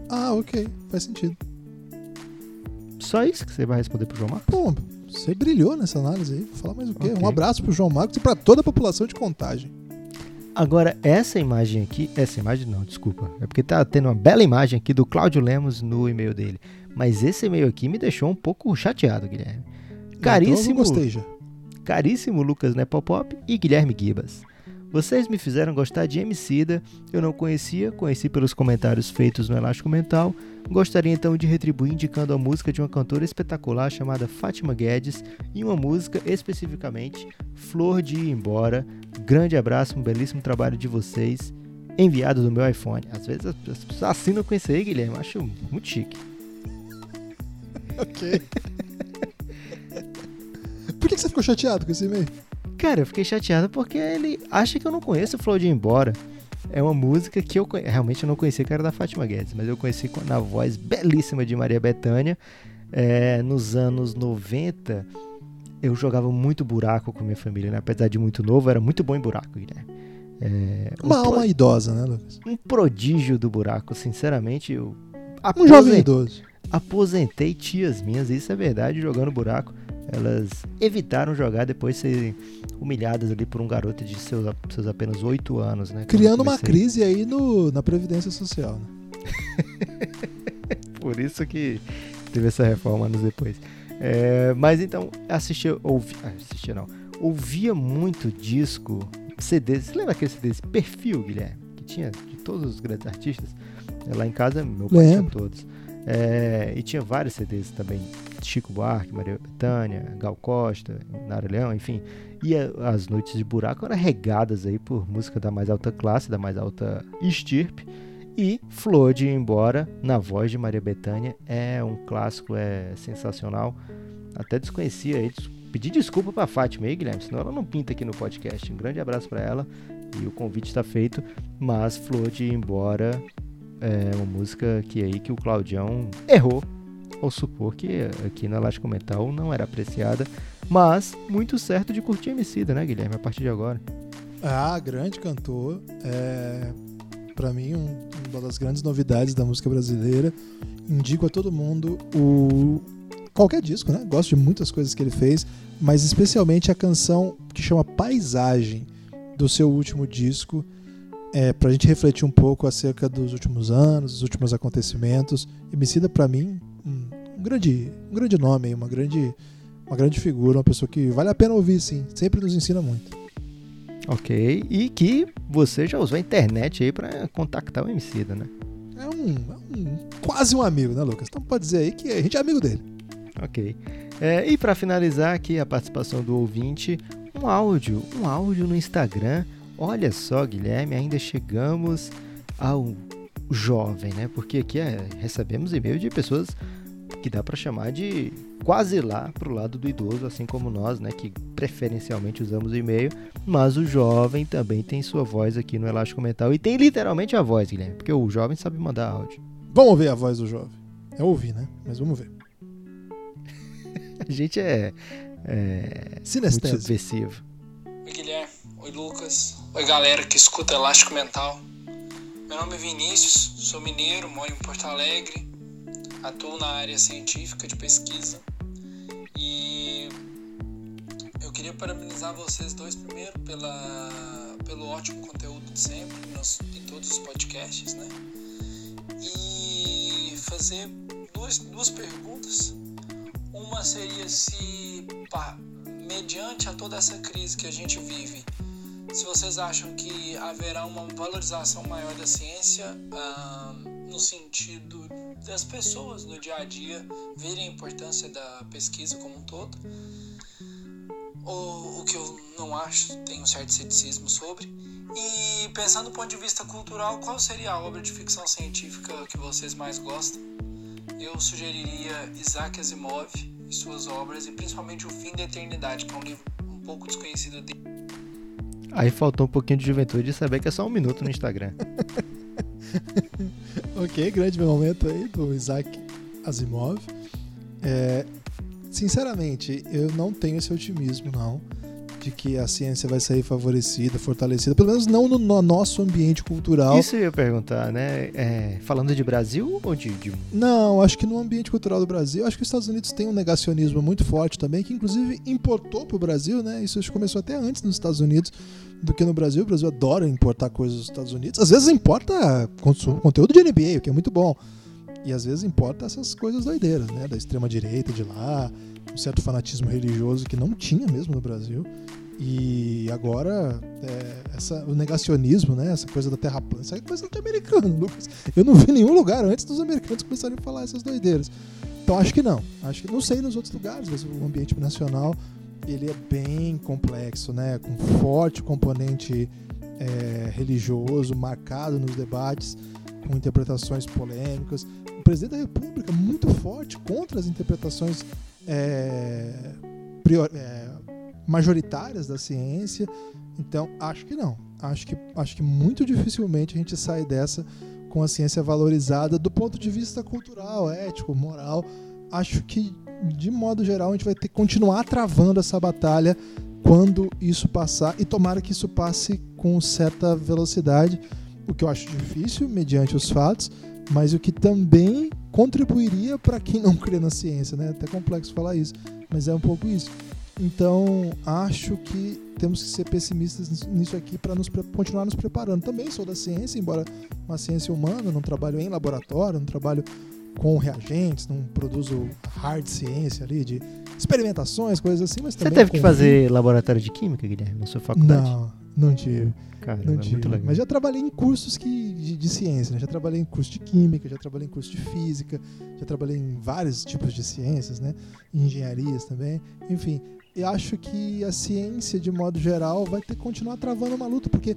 Ah, ok. Faz sentido. Só isso que você vai responder pro João Marcos? Pô, você brilhou nessa análise aí. Vou falar mais o quê? Okay. Um abraço pro João Marcos e pra toda a população de contagem. Agora, essa imagem aqui. Essa imagem não, desculpa. É porque tá tendo uma bela imagem aqui do Cláudio Lemos no e-mail dele. Mas esse e-mail aqui me deixou um pouco chateado, Guilherme. Caríssimo. Então eu gostei já. Caríssimo Lucas Nepopop e Guilherme Gibas. Vocês me fizeram gostar de Emicida, eu não conhecia, conheci pelos comentários feitos no Elástico Mental. Gostaria então de retribuir indicando a música de uma cantora espetacular chamada Fátima Guedes e uma música especificamente Flor de Ir Embora. Grande abraço, um belíssimo trabalho de vocês, enviado do meu iPhone. Às vezes as pessoas assinam com esse aí, Guilherme, acho muito chique. Ok. Por que você ficou chateado com esse e-mail? Cara, eu fiquei chateado porque ele acha que eu não conheço o Flow de Embora. É uma música que eu conhe... realmente eu não conhecia que era da Fátima Guedes, mas eu conheci na voz belíssima de Maria Bethânia. É, nos anos 90, eu jogava muito buraco com minha família, né? Apesar de muito novo, era muito bom em buraco, Guilherme. É, um, Uma pro- alma idosa, né, Lucas? um prodígio do buraco, sinceramente. Eu Um jovem idoso. aposentei tias minhas, isso é verdade, jogando buraco. Elas evitaram jogar depois de serem humilhadas ali por um garoto de seus, seus apenas 8 anos, né? Criando uma crise aí no, na Previdência Social, né? Por isso que teve essa reforma anos depois. É, mas então, assistia, ouvi, ah, assistia não, ouvia muito disco, CDs, você lembra aquele CDs Perfil, Guilherme? Que tinha de todos os grandes artistas? É, Lá em casa, meu pai tinha Lembro. todos. É, e tinha vários CDs também, Chico Buarque, Maria Bethânia, Gal Costa, Nara Leão, enfim. E as noites de buraco eram regadas aí por música da mais alta classe, da mais alta estirpe. E Flor de Embora, na voz de Maria Bethânia, é um clássico, é sensacional. Até desconhecia aí, pedi desculpa pra Fátima aí, Guilherme, senão ela não pinta aqui no podcast. Um grande abraço pra ela e o convite está feito. Mas Flor de Embora é uma música que aí que o Claudião errou ao supor que aqui na Elástico Metal não era apreciada, mas muito certo de curtir Emicida, né, Guilherme, a partir de agora. Ah, grande cantor. É, para mim, um- uma das grandes novidades da música brasileira. Indico a todo mundo o qualquer disco, né? Gosto de muitas coisas que ele fez, mas especialmente a canção que chama Paisagem do seu último disco. É, pra gente refletir um pouco acerca dos últimos anos, dos últimos acontecimentos. Emicida, pra mim, um, grande, um grande nome, uma grande, uma grande figura, uma pessoa que vale a pena ouvir, sim. Sempre nos ensina muito. Ok, e que você já usou a internet aí pra contactar o Emicida, né? É um, é um- quase um amigo, né, Lucas? Então pode dizer aí que a gente é amigo dele. Ok. É, e para finalizar aqui a participação do ouvinte, um áudio, um áudio no Instagram. Olha só, Guilherme, ainda chegamos ao jovem, né? Porque aqui é, recebemos e-mail de pessoas que dá para chamar de quase lá pro lado do idoso, assim como nós, né? Que preferencialmente usamos o e-mail, mas o jovem também tem sua voz aqui no Elástico Mental e tem literalmente a voz, Guilherme, porque o jovem sabe mandar áudio. Vamos ouvir a voz do jovem. É ouvir, né? Mas vamos ver. A gente é, é muito subversivo. Oi Guilherme, oi Lucas, oi galera que escuta Elástico Mental. Meu nome é Vinícius, sou mineiro, moro em Porto Alegre, atuo na área científica de pesquisa e eu queria parabenizar vocês dois primeiro pela, pelo ótimo conteúdo de sempre nos, em todos os podcasts, né? E fazer duas, duas perguntas. Uma seria se, pá, mediante a toda essa crise que a gente vive, se vocês acham que haverá uma valorização maior da ciência ah, no sentido das pessoas no dia a dia verem a importância da pesquisa como um todo, ou o que eu não acho, tenho um certo ceticismo sobre. E pensando do ponto de vista cultural, qual seria a obra de ficção científica que vocês mais gostam? Eu sugeriria Isaac Asimov e suas obras, e principalmente O Fim da Eternidade, que é um livro um pouco desconhecido dele. Aí faltou um pouquinho de juventude e saber que é só um minuto no Instagram. Ok, grande momento aí do Isaac Asimov. É, sinceramente, eu não tenho esse otimismo, não, de que a ciência vai sair favorecida, fortalecida, pelo menos não no, no nosso ambiente cultural. Isso eu ia perguntar, né? É, falando de Brasil ou de, de- Não, acho que no ambiente cultural do Brasil, acho que os Estados Unidos têm um negacionismo muito forte também, que inclusive importou para o Brasil, né? Isso começou até antes nos Estados Unidos do que no Brasil. O Brasil adora importar coisas dos Estados Unidos. Às vezes importa conteúdo de NBA, o que é muito bom. E às vezes importa essas coisas doideiras, né? Da extrema direita de lá, um certo fanatismo religioso que não tinha mesmo no Brasil. E agora, é, essa, o negacionismo, né? Essa coisa da terra plana, isso é coisa de americano, Lucas. Eu não vi nenhum lugar antes dos americanos começarem a falar essas doideiras. Então acho que não. Acho que não sei nos outros lugares, mas o ambiente nacional ele é bem complexo, né? Com forte componente é, religioso marcado nos debates, com interpretações polêmicas. O presidente da República muito forte contra as interpretações é, prior- é, majoritárias da ciência. Então, acho que não. Acho que, acho que muito dificilmente a gente sai dessa com a ciência valorizada do ponto de vista cultural, ético, moral. Acho que, de modo geral, a gente vai ter que continuar travando essa batalha quando isso passar e tomara que isso passe com certa velocidade, o que eu acho difícil mediante os fatos, mas o que também contribuiria para quem não crê na ciência, né? É até complexo falar isso, mas é um pouco isso. Então, acho que temos que ser pessimistas nisso aqui para nos continuar nos preparando. Também sou da ciência, embora uma ciência humana, não trabalho em laboratório, não trabalho com reagentes, não produzo hard ciência ali de experimentações, coisas assim, mas Você teve que fazer laboratório de química, Guilherme, na sua faculdade? Não, não tive. Caramba, não é tive. Mas já trabalhei em cursos que, de, de ciência, né? Já trabalhei em curso de química, já trabalhei em curso de física, já trabalhei em vários tipos de ciências, né? Engenharias também. Enfim, eu acho que a ciência, de modo geral, vai ter que continuar travando uma luta, porque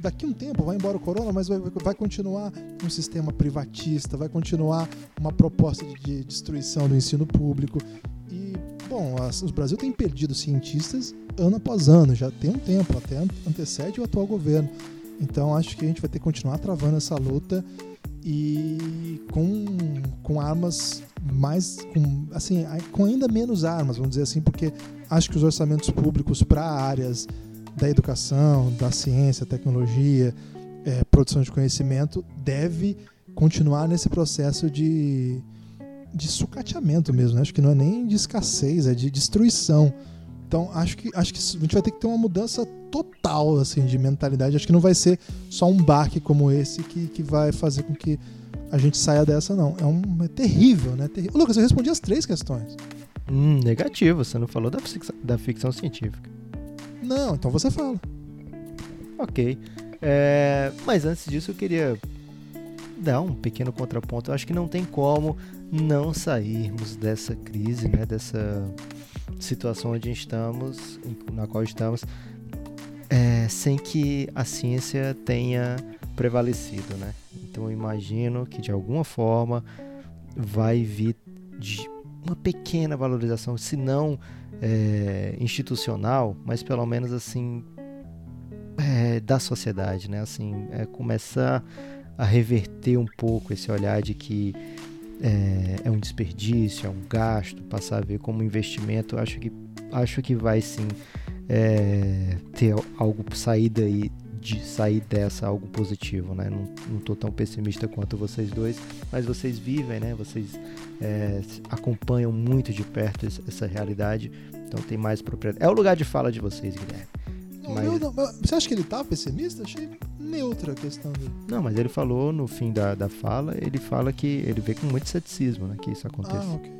daqui a um tempo vai embora o corona, mas vai, vai continuar um sistema privatista, vai continuar uma proposta de, de destruição do ensino público. E, bom, as, o Brasil tem perdido cientistas ano após ano, já tem um tempo, até antecede o atual governo. Então acho que a gente vai ter que continuar travando essa luta e com, com armas mais com, assim com ainda menos armas vamos dizer assim porque acho que os orçamentos públicos para áreas da educação da ciência tecnologia é, produção de conhecimento deve continuar nesse processo de de sucateamento mesmo né? acho que não é nem de escassez é de destruição então acho que acho que a gente vai ter que ter uma mudança total assim de mentalidade. Acho que não vai ser só um baque como esse que, que vai fazer com que a gente saia dessa não. É um é terrível, né? Terrível. Lucas, eu respondi as três questões. Hum, negativo, você não falou da ficção, da ficção científica. Não, então você fala. Ok. É, mas antes disso eu queria dar um pequeno contraponto. Eu acho que não tem como não sairmos dessa crise, né? Dessa situação onde estamos, na qual estamos, é, sem que a ciência tenha prevalecido, né? Então eu imagino que de alguma forma vai vir de uma pequena valorização, se não é, institucional, mas pelo menos assim é, da sociedade, né? Assim, é começar a reverter um pouco esse olhar de que é, é, um desperdício, é um gasto, passar a ver como investimento, acho que, acho que vai sim é, ter algo sair daí, de sair dessa algo positivo, né? Não, não tô tão pessimista quanto vocês dois, mas vocês vivem, né? Vocês é, acompanham muito de perto essa realidade, então tem mais propriedade. É o lugar de fala de vocês, Guilherme. Não, Mas- eu não- você acha que ele tá pessimista? Achei neutra a questão dele. Não, mas ele falou no fim da, da fala, ele fala que ele vê com muito ceticismo né, que isso aconteça. Ah, ok.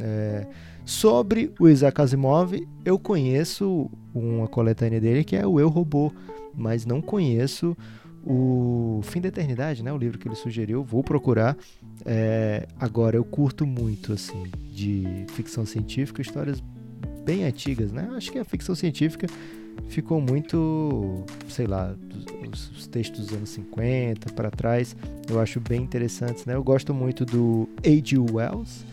É, sobre o Isaac Asimov, eu conheço uma coletânea dele que é o Eu Robô, mas não conheço o Fim da Eternidade, né? O livro que ele sugeriu, vou procurar. É, agora eu curto muito assim de ficção científica, histórias bem antigas, né? Acho que a ficção científica ficou muito, sei lá, os, os textos dos anos 50 para trás, eu acho bem interessantes, né? Eu gosto muito do A.G. Wells.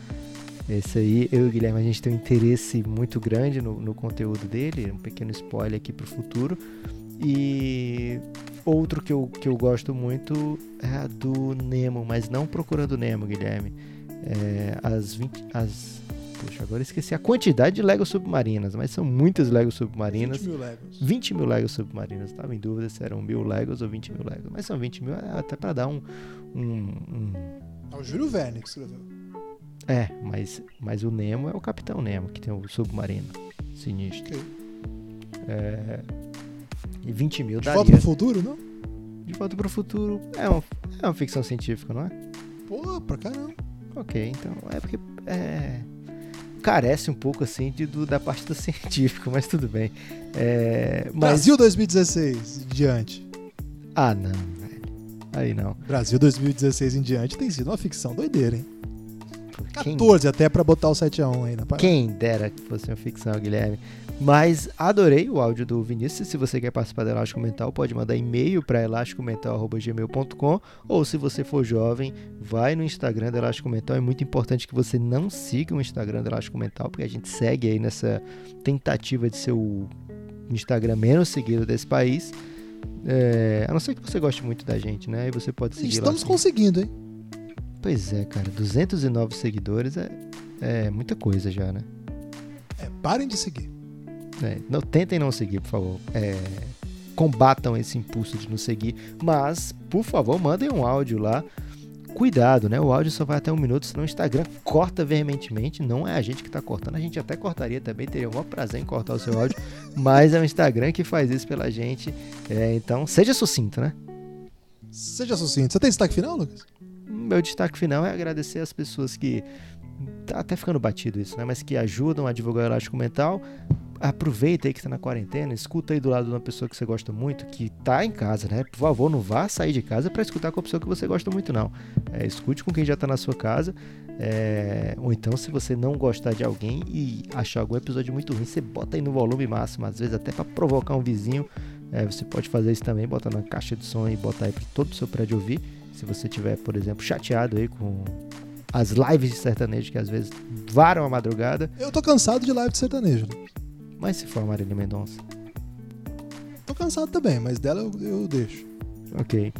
Esse aí, eu e o Guilherme, a gente tem um interesse muito grande no, no conteúdo dele, um pequeno spoiler aqui para o futuro. E outro que eu, que eu gosto muito é a do Nemo, mas não procurando Nemo, Guilherme. É, as 20. As, puxa, agora esqueci a quantidade de Legos submarinas, mas são muitas Legos submarinas. 20 mil Legos. 20 mil Legos submarinos. Estava em dúvida se eram mil Legos ou 20 mil Legos. Mas são 20 mil, é até para dar um. um, um- É o Júlio Verne que escreveu. É, mas, mas o Nemo é o Capitão Nemo, que tem o submarino sinistro. Ok. É, e 20 mil De daria. volta pro futuro, não? De Volta pro Futuro é uma, é uma ficção científica, não é? Pô, pra caramba. Ok, então é porque é, carece um pouco assim de, do- da parte do científico, mas tudo bem. É, mas, Brasil 2016 em diante. Ah, não, velho. Aí não. Brasil 2016 em diante tem sido uma ficção doideira, hein? Quem 14 até pra botar o 7x1 aí na parada. Quem dera que fosse uma ficção, Guilherme. Mas adorei o áudio do Vinícius. Se você quer participar do Elástico Mental, pode mandar e-mail para elasticomental.gmail.com ou se você for jovem, vai no Instagram do Elástico Mental. É muito importante que você não siga o Instagram do Elástico Mental, porque a gente segue aí nessa tentativa de ser o Instagram menos seguido desse país. É, a não ser que você goste muito da gente, né? E você pode seguir Estamos lá. conseguindo, hein? Pois é, cara. 209 seguidores é, é muita coisa já, né? É, parem de seguir. É, não, tentem não seguir, por favor. É, combatam esse impulso de nos seguir. Mas, por favor, mandem um áudio lá. Cuidado, né? O áudio só vai até um minuto, senão o Instagram corta veementemente. Não é a gente que está cortando, a gente até cortaria também, teria o maior prazer em cortar o seu áudio, mas é o Instagram que faz isso pela gente. É, então, seja sucinto, né? Seja sucinto. Você tem destaque final, Lucas? Meu destaque final é agradecer as pessoas que. Tá até ficando batido isso, né? Mas que ajudam a divulgar o Elástico Mental aproveita aí que está na quarentena, escuta aí do lado de uma pessoa que você gosta muito, que está em casa, né? Por favor, não vá sair de casa para escutar com a pessoa que você gosta muito, não. É, escute com quem já está na sua casa. É, ou então, se você não gostar de alguém e achar algum episódio muito ruim, você bota aí no volume máximo, às vezes até para provocar um vizinho. É, você pode fazer isso também, bota na caixa de som e botar aí para todo o seu prédio ouvir. Se você tiver, por exemplo, chateado aí com as lives de sertanejo que às vezes varam a madrugada. Eu tô cansado de live de sertanejo. Mas se for a Marília Mendonça? Tô cansado também, mas dela eu, eu deixo. Ok.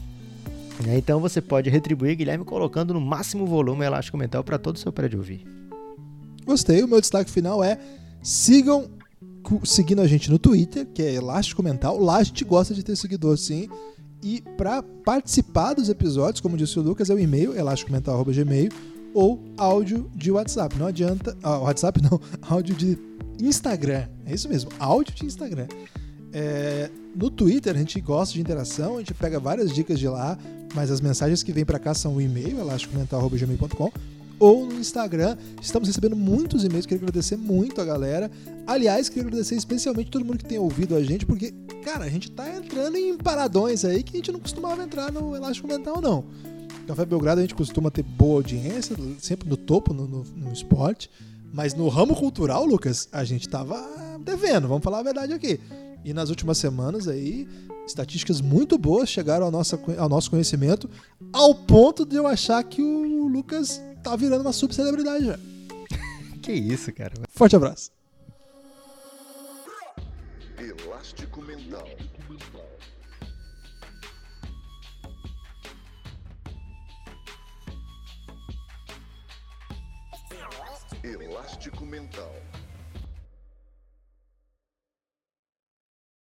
Então você pode retribuir, Guilherme, colocando no máximo volume elástico mental para todo o seu prédio ouvir. Gostei. O meu destaque final é sigam seguindo a gente no Twitter, que é Elástico Mental. Lá a gente gosta de ter seguidor, sim. E para participar dos episódios, como disse o Lucas, é o e-mail elásticomental.gmail ou áudio de WhatsApp. Não adianta. Ah, WhatsApp não, áudio de Instagram. É isso mesmo, áudio de Instagram. É, no Twitter a gente gosta de interação, a gente pega várias dicas de lá, mas as mensagens que vêm para cá são o e-mail, elásticomental.gmail.com ou no Instagram. Estamos recebendo muitos e-mails, queria agradecer muito a galera. Aliás, queria agradecer especialmente todo mundo que tem ouvido a gente, porque, cara, a gente tá entrando em paradões aí que a gente não costumava entrar no Elástico Mental, não. Café Belgrado a gente costuma ter boa audiência, sempre no topo no, no, no esporte. Mas no ramo cultural, Lucas, a gente tava devendo, vamos falar a verdade aqui. E nas últimas semanas aí, estatísticas muito boas chegaram ao nosso, ao nosso conhecimento, ao ponto de eu achar que o Lucas tá virando uma subcelebridade já. que isso, cara. Forte abraço. Elástico Mental. Elástico Mental.